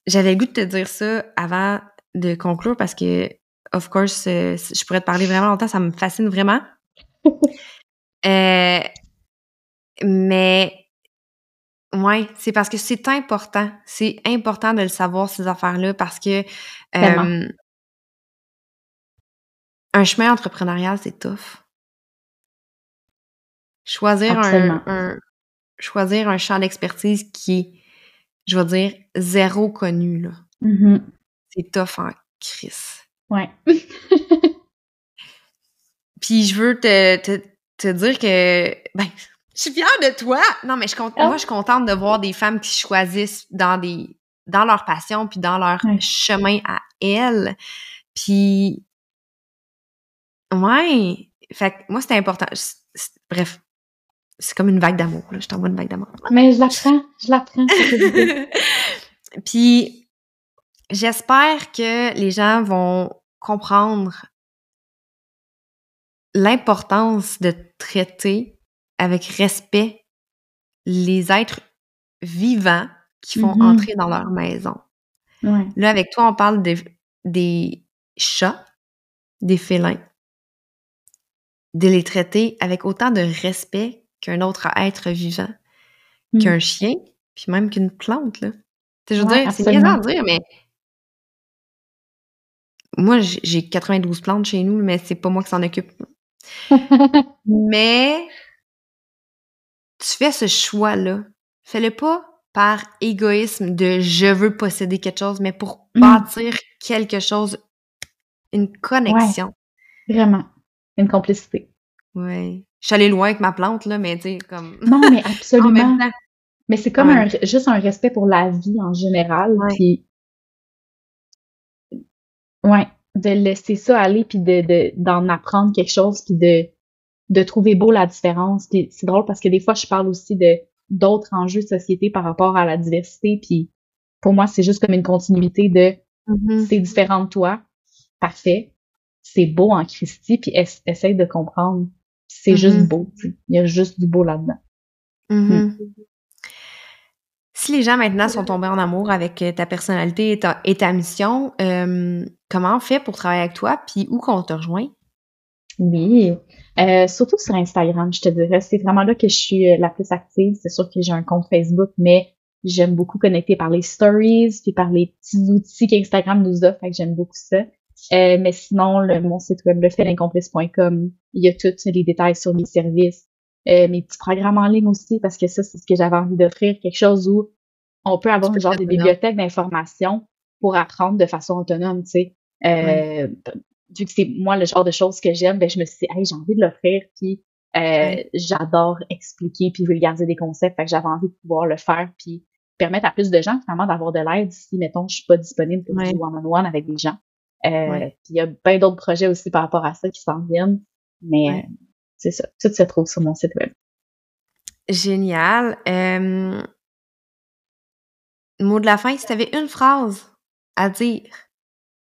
J'avais le goût de te dire ça avant de conclure parce que, of course, euh, je pourrais te parler vraiment longtemps, ça me fascine vraiment. (laughs) Euh, mais, ouais, c'est parce que c'est important. C'est important de le savoir, ces affaires-là, parce que euh, un chemin entrepreneurial, c'est tough. Choisir un, un- choisir un champ d'expertise qui est, je vais dire, zéro connu, là. Mhm. C'est tough en crise. Ouais. (laughs) Puis je veux te, te, te dire que, ben, je suis fière de toi! Non, mais je, Ah. moi, je suis contente de voir des femmes qui choisissent dans des dans leur passion puis dans leur Ouais. chemin à elles. Puis, ouais, fait que moi, c'était important. Bref, c'est comme une vague d'amour, là. Je t'envoie une vague d'amour. Mais je l'apprends, je l'apprends. cette idée. Puis, j'espère que les gens vont comprendre l'importance de traiter avec respect les êtres vivants qui font Mhm. entrer dans leur maison. Ouais. Là, avec toi, on parle de- des chats, des félins, de les traiter avec autant de respect qu'un autre être vivant, Mm. qu'un chien, puis même qu'une plante, là. Tu sais, Je veux Ouais, dire, c'est niaisant à dire, mais moi, j'ai j'ai 92 plantes chez nous, mais c'est pas moi qui s'en occupe. (laughs) Mais tu fais ce choix-là. Fais-le pas par égoïsme de je veux posséder quelque chose, mais pour Mm. bâtir quelque chose, une connexion. Vraiment. Une complicité. Ouais. Je suis allée loin avec ma plante, là, mais tu sais, comme. Non, mais (laughs) en absolument. Mais c'est comme Ouais. un, juste un respect pour la vie en général. Ouais. Puis, ouais, de laisser ça aller, puis de, de, d'en apprendre quelque chose, puis de, de trouver beau la différence. Puis c'est drôle parce que des fois, je parle aussi de d'autres enjeux de société par rapport à la diversité. Puis pour moi, c'est juste comme une continuité de Mhm. c'est différent de toi, parfait, c'est beau en Christie, puis ess- essaye de comprendre. C'est juste beau. tu sais. Il y a juste du beau là-dedans. Mhm. Si les gens maintenant sont tombés en amour avec euh, ta personnalité et ta, et ta mission, euh, comment on fait pour travailler avec toi, puis où qu'on te rejoint? Oui, euh, surtout sur Instagram, je te dirais. C'est vraiment là que je suis la plus active. C'est sûr que j'ai un compte Facebook, mais j'aime beaucoup connecter par les stories, puis par les petits outils qu'Instagram nous offre, fait que j'aime beaucoup ça. Euh, mais sinon, le, mon site web, lefelincomplexe.com, il y a tous les détails sur mes services, euh, mes petits programmes en ligne aussi, parce que ça, c'est ce que j'avais envie d'offrir, quelque chose où on peut avoir peux genre autonome. bibliothèques d'informations pour apprendre de façon autonome, tu sais. Euh, Vu que c'est moi le genre de choses que j'aime, ben je me suis dit, hey, j'ai envie de l'offrir, puis euh, j'adore expliquer puis vulgariser des concepts, fait que j'avais envie de pouvoir le faire, puis permettre à plus de gens finalement d'avoir de l'aide si, mettons, je suis pas disponible pour du one-on-one avec des gens. Euh, Ouais. Puis il y a plein d'autres projets aussi par rapport à ça qui s'en viennent, mais Ouais. euh, c'est ça, tout se trouve sur mon site web. Génial. Euh, mot de la fin, si tu avais une phrase à dire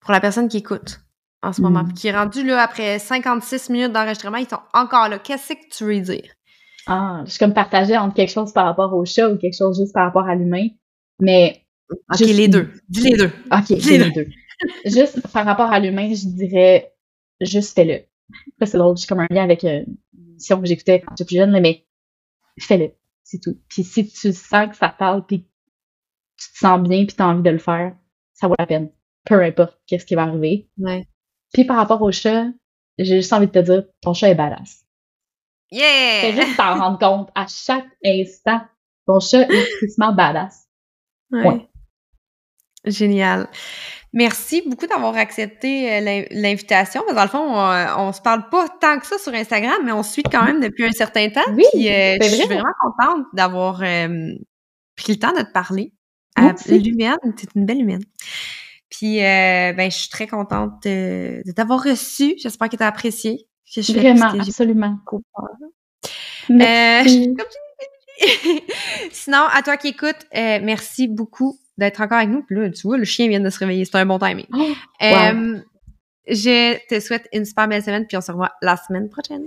pour la personne qui écoute en ce moment, puis qui est rendue là après 56 minutes d'enregistrement, ils sont encore là. Qu'est-ce que tu veux dire? Ah, je suis comme partagée entre quelque chose par rapport au chat ou quelque chose juste par rapport à l'humain, mais Ok, Juste- les deux. Dis les deux. Ok, Les c'est deux. les deux. Juste par rapport à l'humain, je dirais juste fais-le. Là, c'est drôle, j'ai comme un lien avec euh, une émission que j'écoutais quand j'étais plus jeune, mais fais-le. C'est tout. Puis si tu sens que ça parle, puis tu te sens bien, puis tu as envie de le faire, ça vaut la peine. Peu importe qu'est-ce qui va arriver. Ouais. Puis par rapport au chat, j'ai juste envie de te dire, ton chat est badass. Yeah! Fais juste t'en rendre compte à chaque instant. Ton chat est (laughs) tristement badass. Ouais. Génial. Merci beaucoup d'avoir accepté euh, l'invitation. Dans le fond, on, on, se parle pas tant que ça sur Instagram, mais on se suit quand même depuis un certain temps. Oui, puis, euh, je suis vraiment contente d'avoir euh, pris le temps de te parler. L'humaine, c'est une belle humaine. Puis, ben, je suis très contente de, t'avoir reçu. J'espère que tu as apprécié. Vraiment, absolument. Merci. (laughs) Sinon, à toi qui écoutes, merci beaucoup d'être encore avec nous. Puis là, tu vois, le chien vient de se réveiller. C'est un bon timing. Oh, euh, je te souhaite une super belle semaine, puis on se revoit la semaine prochaine.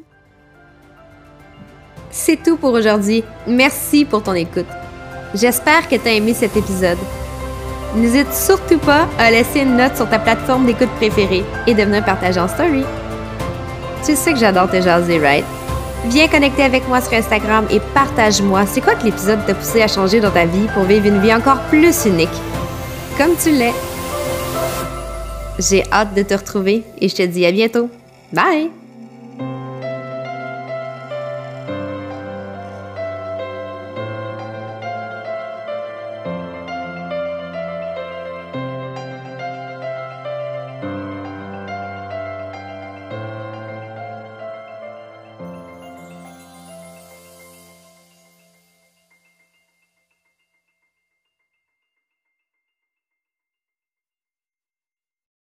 C'est tout pour aujourd'hui. Merci pour ton écoute. J'espère que tu as aimé cet épisode. N'hésite surtout pas à laisser une note sur ta plateforme d'écoute préférée et de venir partager en story. Tu sais que j'adore te jaser, right? Viens connecter avec moi sur Instagram et partage-moi c'est quoi que l'épisode t'a poussé à changer dans ta vie pour vivre une vie encore plus unique, comme tu l'es. J'ai hâte de te retrouver et je te dis à bientôt. Bye!